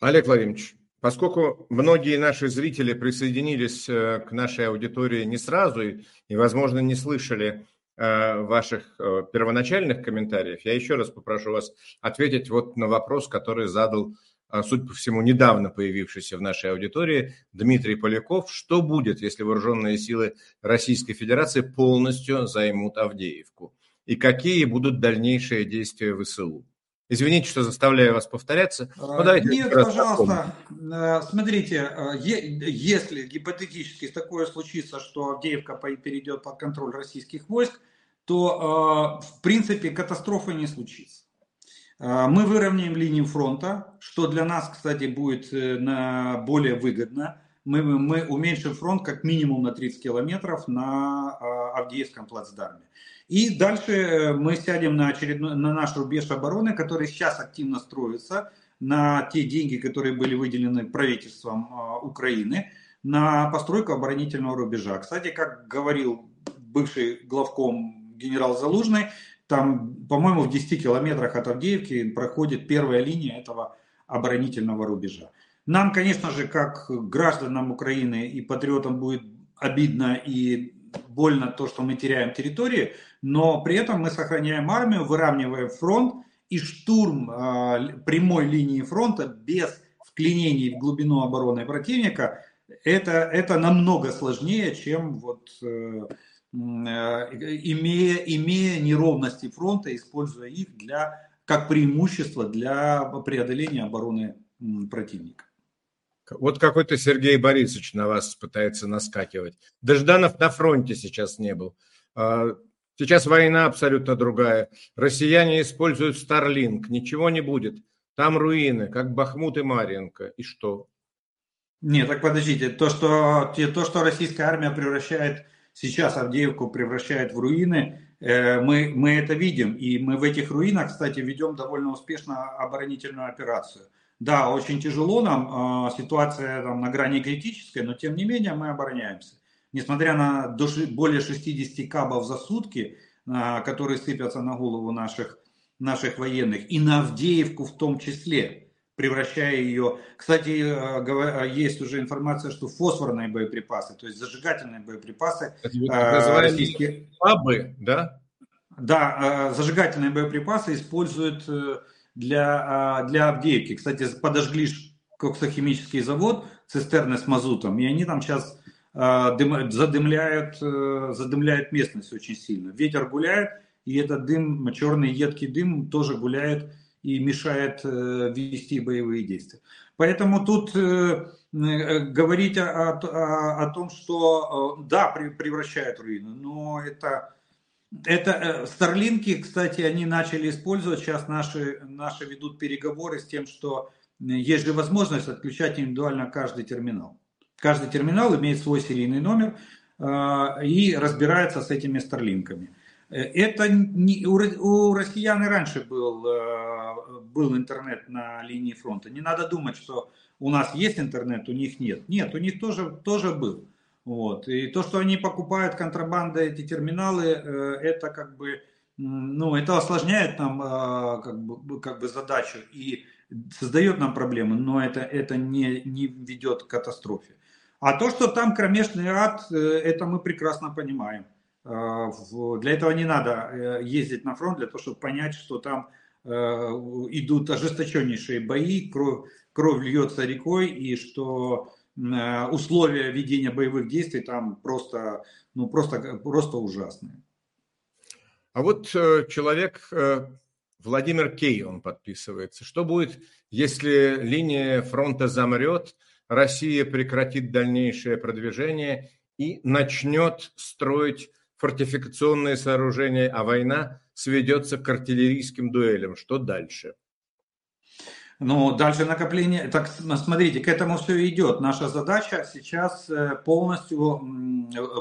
Олег Владимирович, поскольку многие наши зрители присоединились э, к нашей аудитории не сразу и, возможно, не слышали э, ваших э, первоначальных комментариев, я еще раз попрошу вас ответить вот на вопрос, который задал судя по всему, недавно появившийся в нашей аудитории, Дмитрий Поляков. Что будет, если вооруженные силы Российской Федерации полностью займут Авдеевку? И какие будут дальнейшие действия ВСУ? Извините, что заставляю вас повторяться. Но а, давайте Нет, пожалуйста. Напомним. Э, смотрите, э, если гипотетически такое случится, что Авдеевка перейдет под контроль российских войск, то, э, в принципе, катастрофа не случится. Мы выровняем линию фронта, что для нас, кстати, будет э, более выгодно. Мы, мы уменьшим фронт как минимум на 30 километров на Авдеевском плацдарме. И дальше э, мы сядем на, очередной, на наш рубеж обороны, который сейчас активно строится, на те деньги, которые были выделены правительством а, Украины, на постройку оборонительного рубежа. Кстати, как говорил бывший главком генерал Залужный, там, по-моему, в 10 километрах от Авдеевки проходит первая линия этого оборонительного рубежа. Нам, конечно же, как гражданам Украины и патриотам будет обидно и больно то, что мы теряем территории, но при этом мы сохраняем армию, выравниваем фронт, и штурм э, прямой линии фронта без вклинений в глубину обороны противника, это, это намного сложнее, чем вот, э, Э, имея, имея неровности фронта, используя их для, как преимущество для преодоления обороны противника. Вот какой-то Сергей Борисович на вас пытается наскакивать. Дожданов на фронте сейчас не был. А, сейчас война абсолютно другая. Россияне используют Старлинг, ничего не будет. Там руины, как Бахмут и Марьинка. И что? Нет, так подождите. То, что, то, что российская армия превращает Сейчас Авдеевку превращает в руины. Э, мы, мы это видим. И мы в этих руинах, кстати, ведем довольно успешно оборонительную операцию. Да, очень тяжело нам, а, ситуация там на грани критической, но тем не менее мы обороняемся. Несмотря на более 60 кабов за сутки, а, которые сыпятся на голову наших, наших военных, и на Авдеевку в том числе превращая ее... Кстати, э, э, есть уже информация, что фосфорные боеприпасы, то есть зажигательные боеприпасы... Это российские... Пабы, да? Да, зажигательные боеприпасы используют э, для, для Авдеевки. Кстати, подожгли коксохимический завод, цистерны с мазутом, и они там сейчас задымляют, задымляют местность очень сильно. Ветер гуляет, и этот дым, черный едкий дым тоже гуляет и мешает э, вести боевые действия. Поэтому тут э, э, говорить о, о, о том, что да, превращает руины, но это, это Старлинки, кстати, они начали использовать, сейчас наши, наши ведут переговоры с тем, что есть же возможность отключать индивидуально каждый терминал. Каждый терминал имеет свой серийный номер и разбирается с этими старлинками. Это не, у, у россиян и раньше был, э, был интернет на линии фронта. Не надо думать, что у нас есть интернет, у них нет. Нет, у них тоже, тоже был. Вот. И то, что они покупают контрабанда эти терминалы, это как бы, ну, это осложняет нам как бы, как бы задачу и создает нам проблемы, но это, это не, не ведет к катастрофе. А то, что там кромешный ад, это мы прекрасно понимаем. Для этого не надо э, ездить на фронт, для того, чтобы понять, что там э, идут ожесточеннейшие бои, кровь, кровь льется рекой, и что э, условия ведения боевых действий там просто, ну, просто, просто ужасные. А вот человек Владимир Кей, он подписывается. Что будет, если линия фронта замрет, Россия прекратит дальнейшее продвижение и начнет строить фортификационные сооружения, а война сведется к артиллерийским дуэлям. Что дальше? Ну, дальше накопление. Так, смотрите, к этому все идет. Наша задача сейчас э, полностью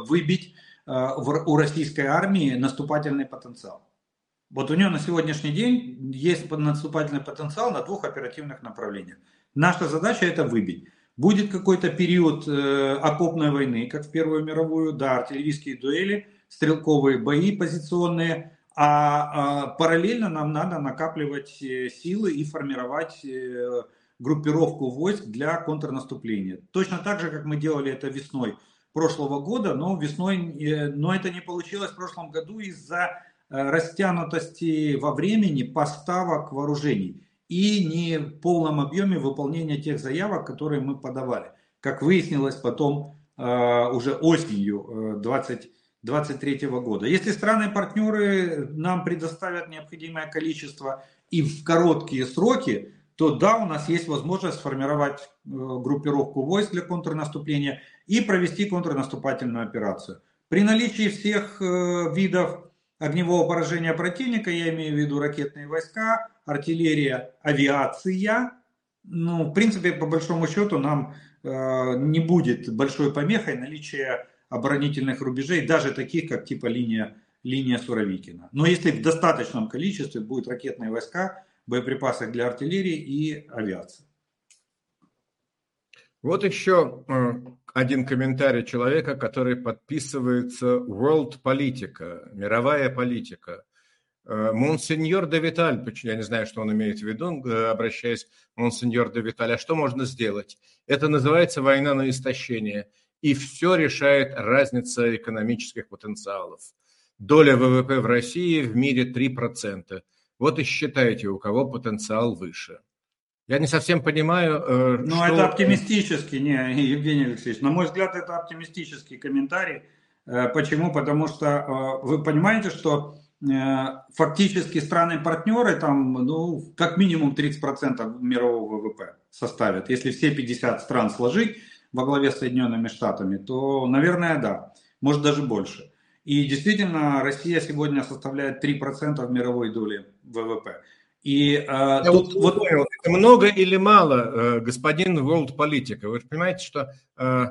выбить э, у российской армии наступательный потенциал. Вот у нее на сегодняшний день есть наступательный потенциал на двух оперативных направлениях. Наша задача это выбить. Будет какой-то период э, окопной войны, как в Первую мировую, да, артиллерийские дуэли – стрелковые бои позиционные, а, а параллельно нам надо накапливать э, силы и формировать э, группировку войск для контрнаступления. Точно так же, как мы делали это весной прошлого года, но весной, э, но это не получилось в прошлом году из-за растянутости во времени поставок вооружений и не в полном объеме выполнения тех заявок, которые мы подавали. Как выяснилось потом уже осенью 20 2023 года. Если страны-партнеры нам предоставят необходимое количество и в короткие сроки, то да, у нас есть возможность сформировать э, группировку войск для контрнаступления и провести контрнаступательную операцию. При наличии всех э, видов огневого поражения противника, я имею в виду ракетные войска, артиллерия, авиация, ну, в принципе, по большому счету, нам э, не будет большой помехой наличие оборонительных рубежей, даже таких, как типа линия, линия Суровикина. Но если в достаточном количестве будут ракетные войска, боеприпасы для артиллерии и авиации. Вот еще э, один комментарий человека, который подписывается World Politica, мировая политика. Э, Монсеньор де Виталь, я не знаю, что он имеет в виду, э, обращаясь Монсеньор де Виталь, а что можно сделать? Это называется война на истощение и все решает разница экономических потенциалов. Доля ВВП в России в мире 3%. Вот и считайте, у кого потенциал выше. Я не совсем понимаю, э, Ну, что... это оптимистический, не, Евгений Алексеевич. На мой взгляд, это оптимистический комментарий. Э, почему? Потому что э, вы понимаете, что фактически страны-партнеры там, ну, как минимум 30% мирового ВВП составят. Если все 50 стран сложить, во главе с Соединенными Штатами, то, наверное, да, может даже больше. И действительно, Россия сегодня составляет 3% мировой доли ВВП. И э, тут вот, понял, это много или мало, э, господин World Политика? Вы понимаете, что э,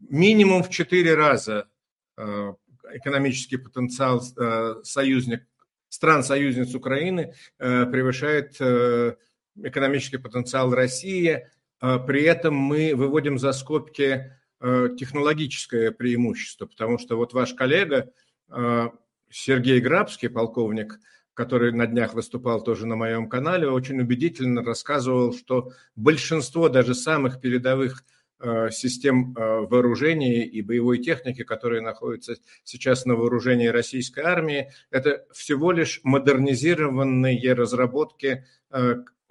минимум в 4 раза э, экономический потенциал э, союзник, стран-союзниц Украины э, превышает э, экономический потенциал России – при этом мы выводим за скобки э, технологическое преимущество, потому что вот ваш коллега э, Сергей Грабский, полковник, который на днях выступал тоже на моем канале, очень убедительно рассказывал, что большинство даже самых передовых э, систем вооружения и боевой техники, которые находятся сейчас на вооружении российской армии, это всего лишь модернизированные разработки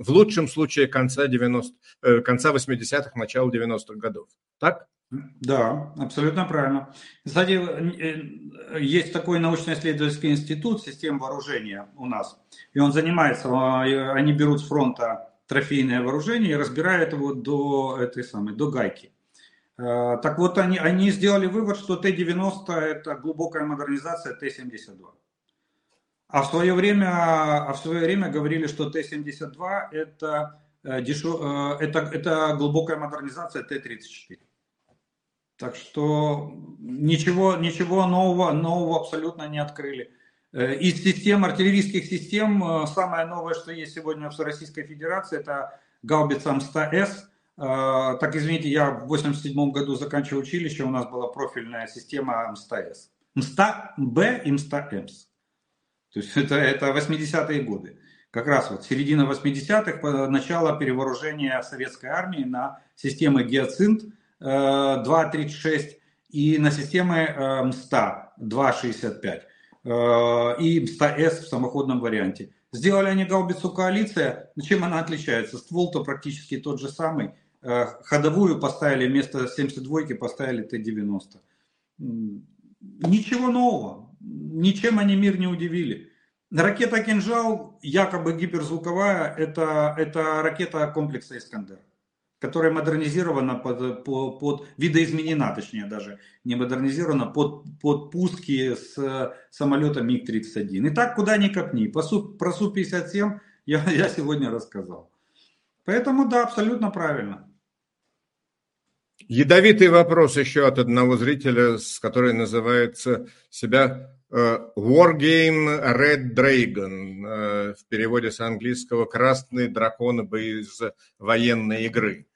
в лучшем случае конца, 90, э, конца 80-х, начала 90-х годов. Так? Да, абсолютно правильно. Кстати, э, есть такой научно-исследовательский институт систем вооружения у нас. И он занимается, а, они берут с фронта трофейное вооружение и разбирают его до этой самой, до гайки. Э, так вот, они, они сделали вывод, что Т-90 это глубокая модернизация Т-72. А в свое время, а в свое время говорили, что Т-72 это, э, э, это, это глубокая модернизация Т-34. Так что ничего, ничего нового, нового абсолютно не открыли. Из систем, артиллерийских систем, самое новое, что есть сегодня в Российской Федерации, это гаубица М100С. Так, извините, я в 87 году заканчивал училище, у нас была профильная система М100С. МСТА-Б и МСТА-Эмс. То есть это, это 80-е годы. Как раз вот середина 80-х, начало перевооружения советской армии на системы Геоцинт 2.36 э, и на системы э, МСТА 2.65 э, и МСТА-С в самоходном варианте. Сделали они гаубицу коалиция. Чем она отличается? Ствол-то практически тот же самый. Ходовую поставили вместо 72-ки, поставили Т-90. Ничего нового. Ничем они мир не удивили. Ракета «Кинжал», якобы гиперзвуковая, это, это ракета комплекса «Искандер», которая модернизирована под, под, под видоизменена, точнее даже, не модернизирована, под, под пуски с самолета МиГ-31. Итак, куда ни копни. По Су, про Су-57 я, я сегодня рассказал. Поэтому да, абсолютно правильно. Ядовитый вопрос еще от одного зрителя, с который называется себя э, Wargame Red Dragon, э, в переводе с английского «Красный дракон из военной игры».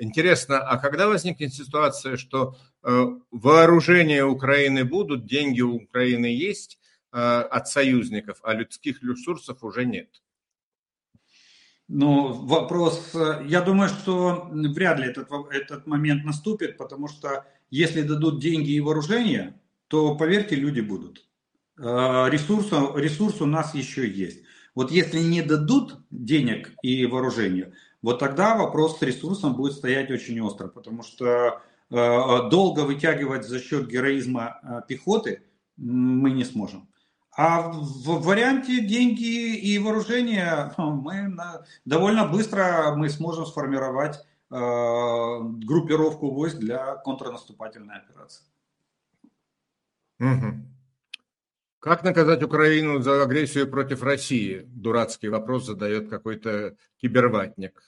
Интересно, а когда возникнет ситуация, что э, вооружения Украины будут, деньги у Украины есть от союзников, а людских ресурсов уже нет? Но вопрос, э, я думаю, что вряд ли этот, этот момент наступит, потому что если дадут деньги и вооружение, то, поверьте, люди будут. Э, ресурс, ресурс у нас еще есть. Вот если не дадут денег и вооружения, вот тогда вопрос с ресурсом будет стоять очень остро, потому что э, долго вытягивать за счет героизма пехоты мы не сможем. А в варианте деньги и вооружение ну, мы довольно быстро мы сможем сформировать э, группировку войск для контрнаступательной операции. Угу. Как наказать Украину за агрессию против России? Дурацкий вопрос задает какой-то киберватник.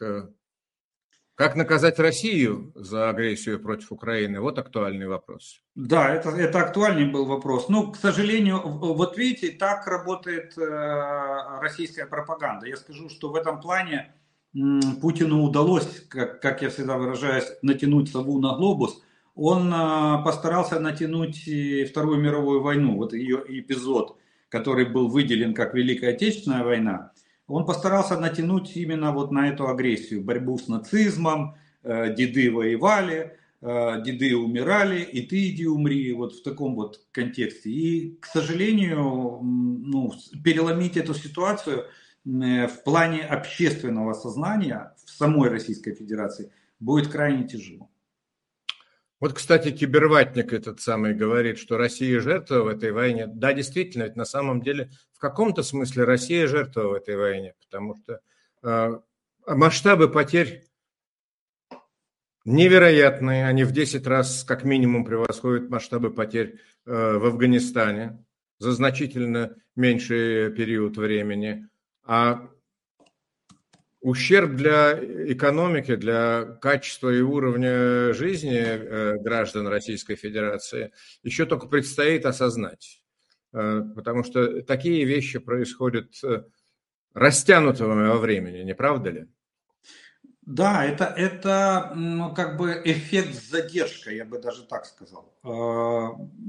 Как наказать Россию за агрессию против Украины? Вот актуальный вопрос. Да, это, это актуальный был вопрос. Но, к сожалению, вот видите, так работает э, российская пропаганда. Я скажу, что в этом плане Путину удалось, как, как я всегда выражаюсь, натянуть сову на глобус. Он э, постарался натянуть Вторую мировую войну, вот ее эпизод, который был выделен как Великая Отечественная война – он постарался натянуть именно вот на эту агрессию, борьбу с нацизмом, э, деды воевали, э, деды умирали, и ты иди умри, вот в таком вот контексте. И, к сожалению, ну, переломить эту ситуацию э, в плане общественного сознания в самой Российской Федерации будет крайне тяжело. Вот, кстати, киберватник этот самый говорит, что Россия жертва в этой войне. Да, действительно, ведь на самом деле в каком-то смысле Россия жертва в этой войне, потому что э, масштабы потерь невероятные, они в 10 раз как минимум превосходят масштабы потерь э, в Афганистане за значительно меньший период времени. А ущерб для экономики, для качества и уровня жизни э, граждан Российской Федерации еще только предстоит осознать. Э, потому что такие вещи происходят э, растянутыми во времени, не правда ли? Да, это, это ну, как бы эффект с задержкой, я бы даже так сказал.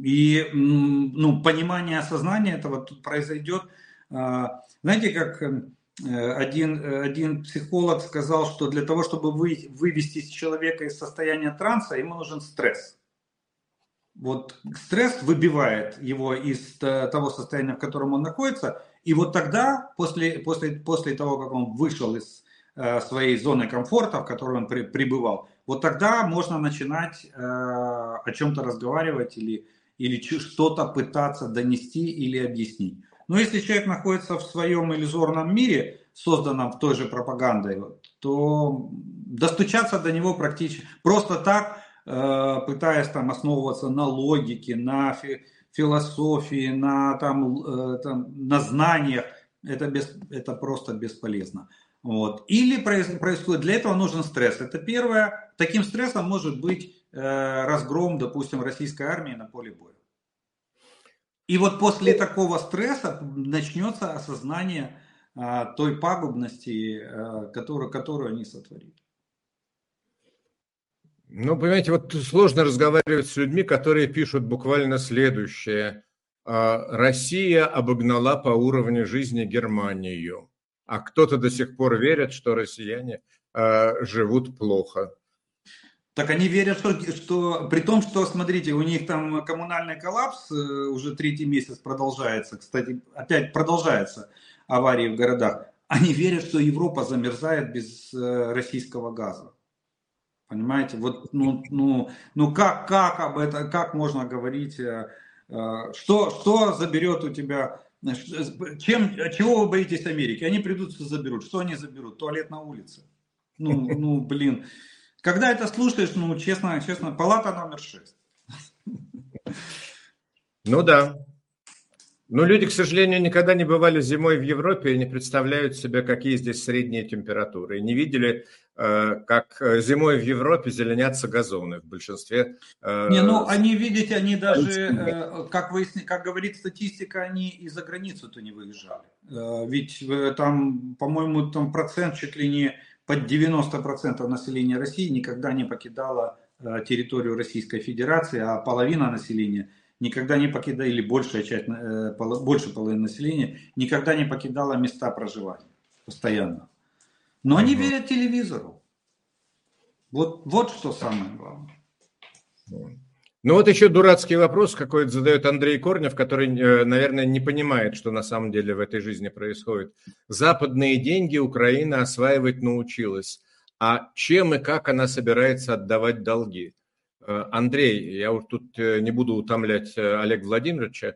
И ну, понимание, осознание этого тут произойдет. Знаете, как один, э, один психолог сказал, что для того, чтобы вы, вывести человека из состояния транса, ему нужен стресс. Вот стресс выбивает его из того состояния, в котором он находится, и вот тогда, после, после, после того, как он вышел из э, своей зоны комфорта, в которой он при, пребывал, вот тогда можно начинать э, о чем-то разговаривать или, или что-то пытаться донести или объяснить. Но если человек находится в своем иллюзорном мире, созданном той же пропагандой, то достучаться до него практически просто так, э, пытаясь там основываться на логике, на фи философии, на, там, э, там, на знаниях, это, без, это просто бесполезно. Вот. Или происходит, для этого нужен стресс. Это первое. Таким стрессом может быть э, разгром, допустим, российской армии на поле боя. И вот после такого стресса начнется осознание а, той пагубности, а, которую, которую они сотворили. Ну, понимаете, вот сложно разговаривать с людьми, которые пишут буквально следующее. А, Россия обогнала по уровню жизни Германию, а кто-то до сих пор верит, что россияне живут плохо. Так они верят, что, что при том, что, смотрите, у них там коммунальный коллапс э, уже третий месяц продолжается. Кстати, опять продолжается аварии в городах. Они верят, что Европа замерзает без э, российского газа. Понимаете? Вот, ну, ну, ну как, как об этом, как можно говорить, э, что, что заберет у тебя, чем, чего вы боитесь Америки? Они придут, все заберут. Что они заберут? Туалет на улице. Ну, ну, блин. Когда это слушаешь, ну, честно, честно, палата номер шесть. Ну да. Но люди, к сожалению, никогда не бывали зимой в Европе и не представляют себе, какие здесь средние температуры. И не видели, э, как зимой в Европе зеленятся газоны в большинстве. Э, не, ну они, видите, они даже, э, как, выясни, как говорит статистика, они и за границу-то не выезжали. Ведь там, по-моему, там процент чуть ли не под 90% населения России никогда не покидало э, территорию Российской Федерации, а половина населения никогда не покидала, или большая часть, э, больше половины населения никогда не покидала места проживания постоянно. Но они верят телевизору. Вот, вот что самое главное. Ну вот еще дурацкий вопрос какой-то задает Андрей Корнев, который, э, наверное, не понимает, что на самом деле в этой жизни происходит. Западные деньги Украина осваивать научилась. А чем и как она собирается отдавать долги? Э, Андрей, я уж тут э, не буду утомлять Олега Владимировича.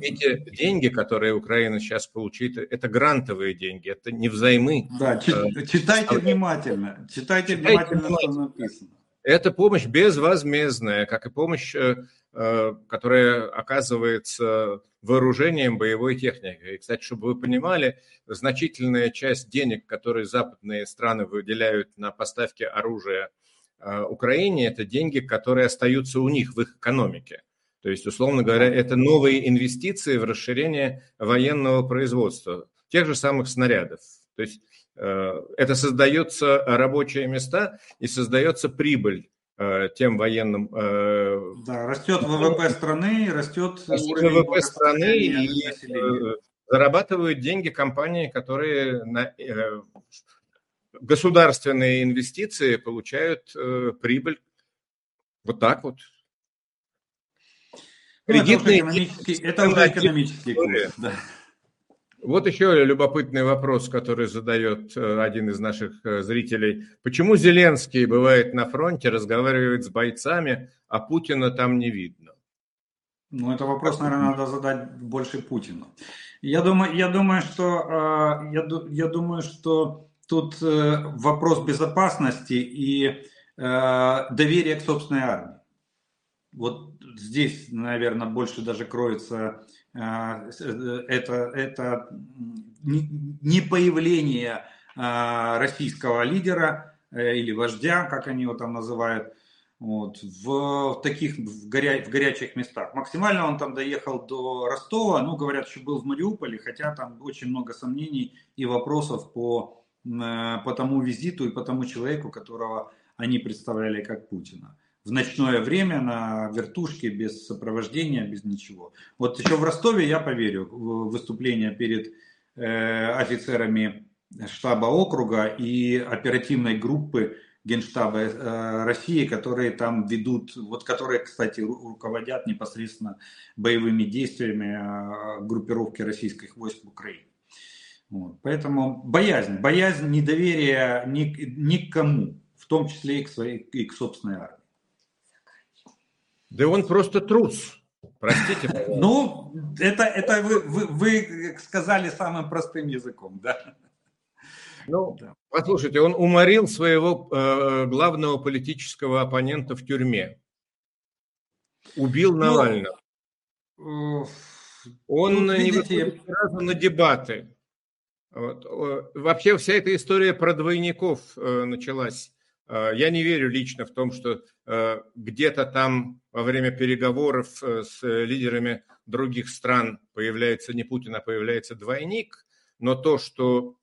Эти деньги, которые Украина сейчас получит, это грантовые деньги, это не взаймы. Да, читайте внимательно, читайте, читайте внимательно, внимательно, что написано. Это помощь безвозмездная, как и помощь, э, э, которая оказывается вооружением боевой техникой. И, кстати, чтобы вы понимали, значительная часть денег, которые западные страны выделяют на поставки оружия э, Украине, это деньги, которые остаются у них в их экономике. То есть, условно говоря, это новые инвестиции в расширение военного производства, тех же самых снарядов. То есть это создается рабочие места и создается прибыль э, тем военным. Э, да, растет ВВП страны, растет, растет ВВП страны и зарабатывают деньги компании, которые на государственные инвестиции получают прибыль. Вот так вот. Кредитные ну, это уже экономический, это уже экономический курс, да. Вот еще любопытный вопрос, который задает э, один из наших э, зрителей. Почему Зеленский бывает на фронте, разговаривает с бойцами, а Путина там не видно? Ну, это вопрос, наверное, надо задать больше Путину. Я думаю, я думаю, что, э, я, я думаю, что тут вопрос безопасности и доверия к собственной армии. Вот здесь, наверное, больше даже кроется это, это не появление а, российского лидера э, или вождя, как они его там называют, вот, в таких в, горя, в горячих местах. Максимально он там доехал до Ростова, ну, говорят, что был в Мариуполе, хотя там очень много сомнений и вопросов по, э, по тому визиту и по тому человеку, которого они представляли как Путина в ночное время на вертушке без сопровождения, без ничего. Вот еще в Ростове я поверю в выступление перед э, офицерами штаба округа и оперативной группы Генштаба э, России, которые там ведут, вот которые, кстати, руководят непосредственно боевыми действиями э, группировки российских войск в Украине. Вот. Поэтому боязнь, боязнь недоверия ни, ни к кому, в том числе и к, своей, и к собственной армии. Да он просто трус. Простите. Ну, это, это вы, вы, вы сказали самым простым языком, да. Ну, да. послушайте, он уморил своего э, главного политического оппонента в тюрьме. Убил ну, Навального. Ну, он видите, не выходит сразу на дебаты. Вот. Вообще вся эта история про двойников э, началась я не верю лично в том, что где-то там во время переговоров с лидерами других стран появляется не Путин, а появляется двойник. Но то, что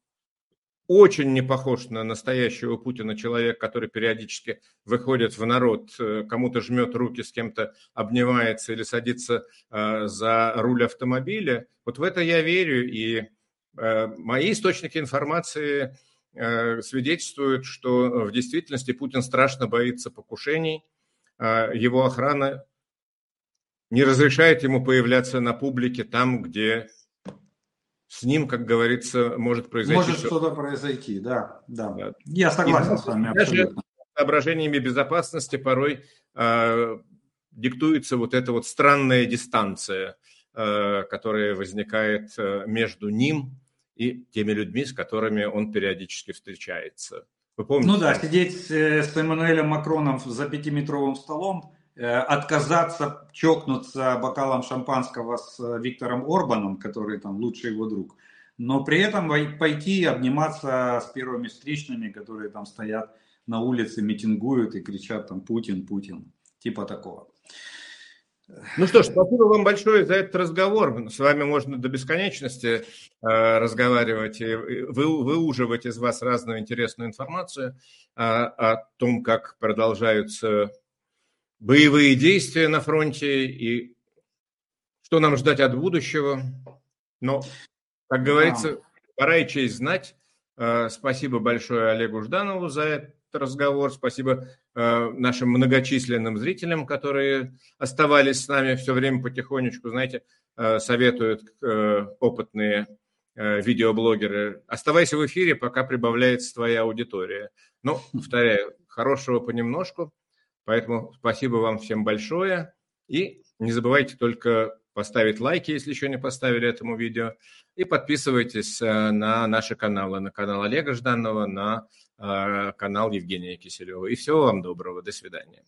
очень не похож на настоящего Путина человек, который периодически выходит в народ, э, кому-то жмет руки, с кем-то обнимается или садится э, за руль автомобиля. Вот в это я верю, и э, мои источники информации свидетельствуют, что в действительности Путин страшно боится покушений, его охрана не разрешает ему появляться на публике там, где с ним, как говорится, может произойти. Может что-то произойти, да, да. да. Я согласен И, с вами абсолютно. Соображениями безопасности порой э, диктуется вот эта вот странная дистанция, э, которая возникает э, между ним и теми людьми, с которыми он периодически встречается. Вы помните? Ну да, сидеть с Эммануэлем Макроном за пятиметровым столом, отказаться чокнуться бокалом шампанского с Виктором Орбаном, который там лучший его друг, но при этом пойти обниматься с первыми встречными, которые там стоят на улице, митингуют и кричат там «Путин, Путин», типа такого. Ну что ж, спасибо вам большое за этот разговор. С вами можно до бесконечности э, разговаривать и вы, выуживать из вас разную интересную информацию э, о том, как продолжаются боевые действия на фронте и что нам ждать от будущего. Но, как говорится, пора и честь знать. Э, спасибо большое Олегу Жданову за этот разговор. Спасибо э, нашим многочисленным зрителям, которые оставались с нами все время потихонечку. Знаете, э, советуют опытные видеоблогеры. Оставайся в эфире, пока прибавляется твоя аудитория. Но, повторяю, хорошего понемножку. Поэтому спасибо вам всем большое. И не забывайте только поставить лайки, если еще не поставили этому видео. И подписывайтесь э, на наши каналы, на канал Олега Жданова, на э, канал Евгения Киселева. И всего вам доброго. До свидания.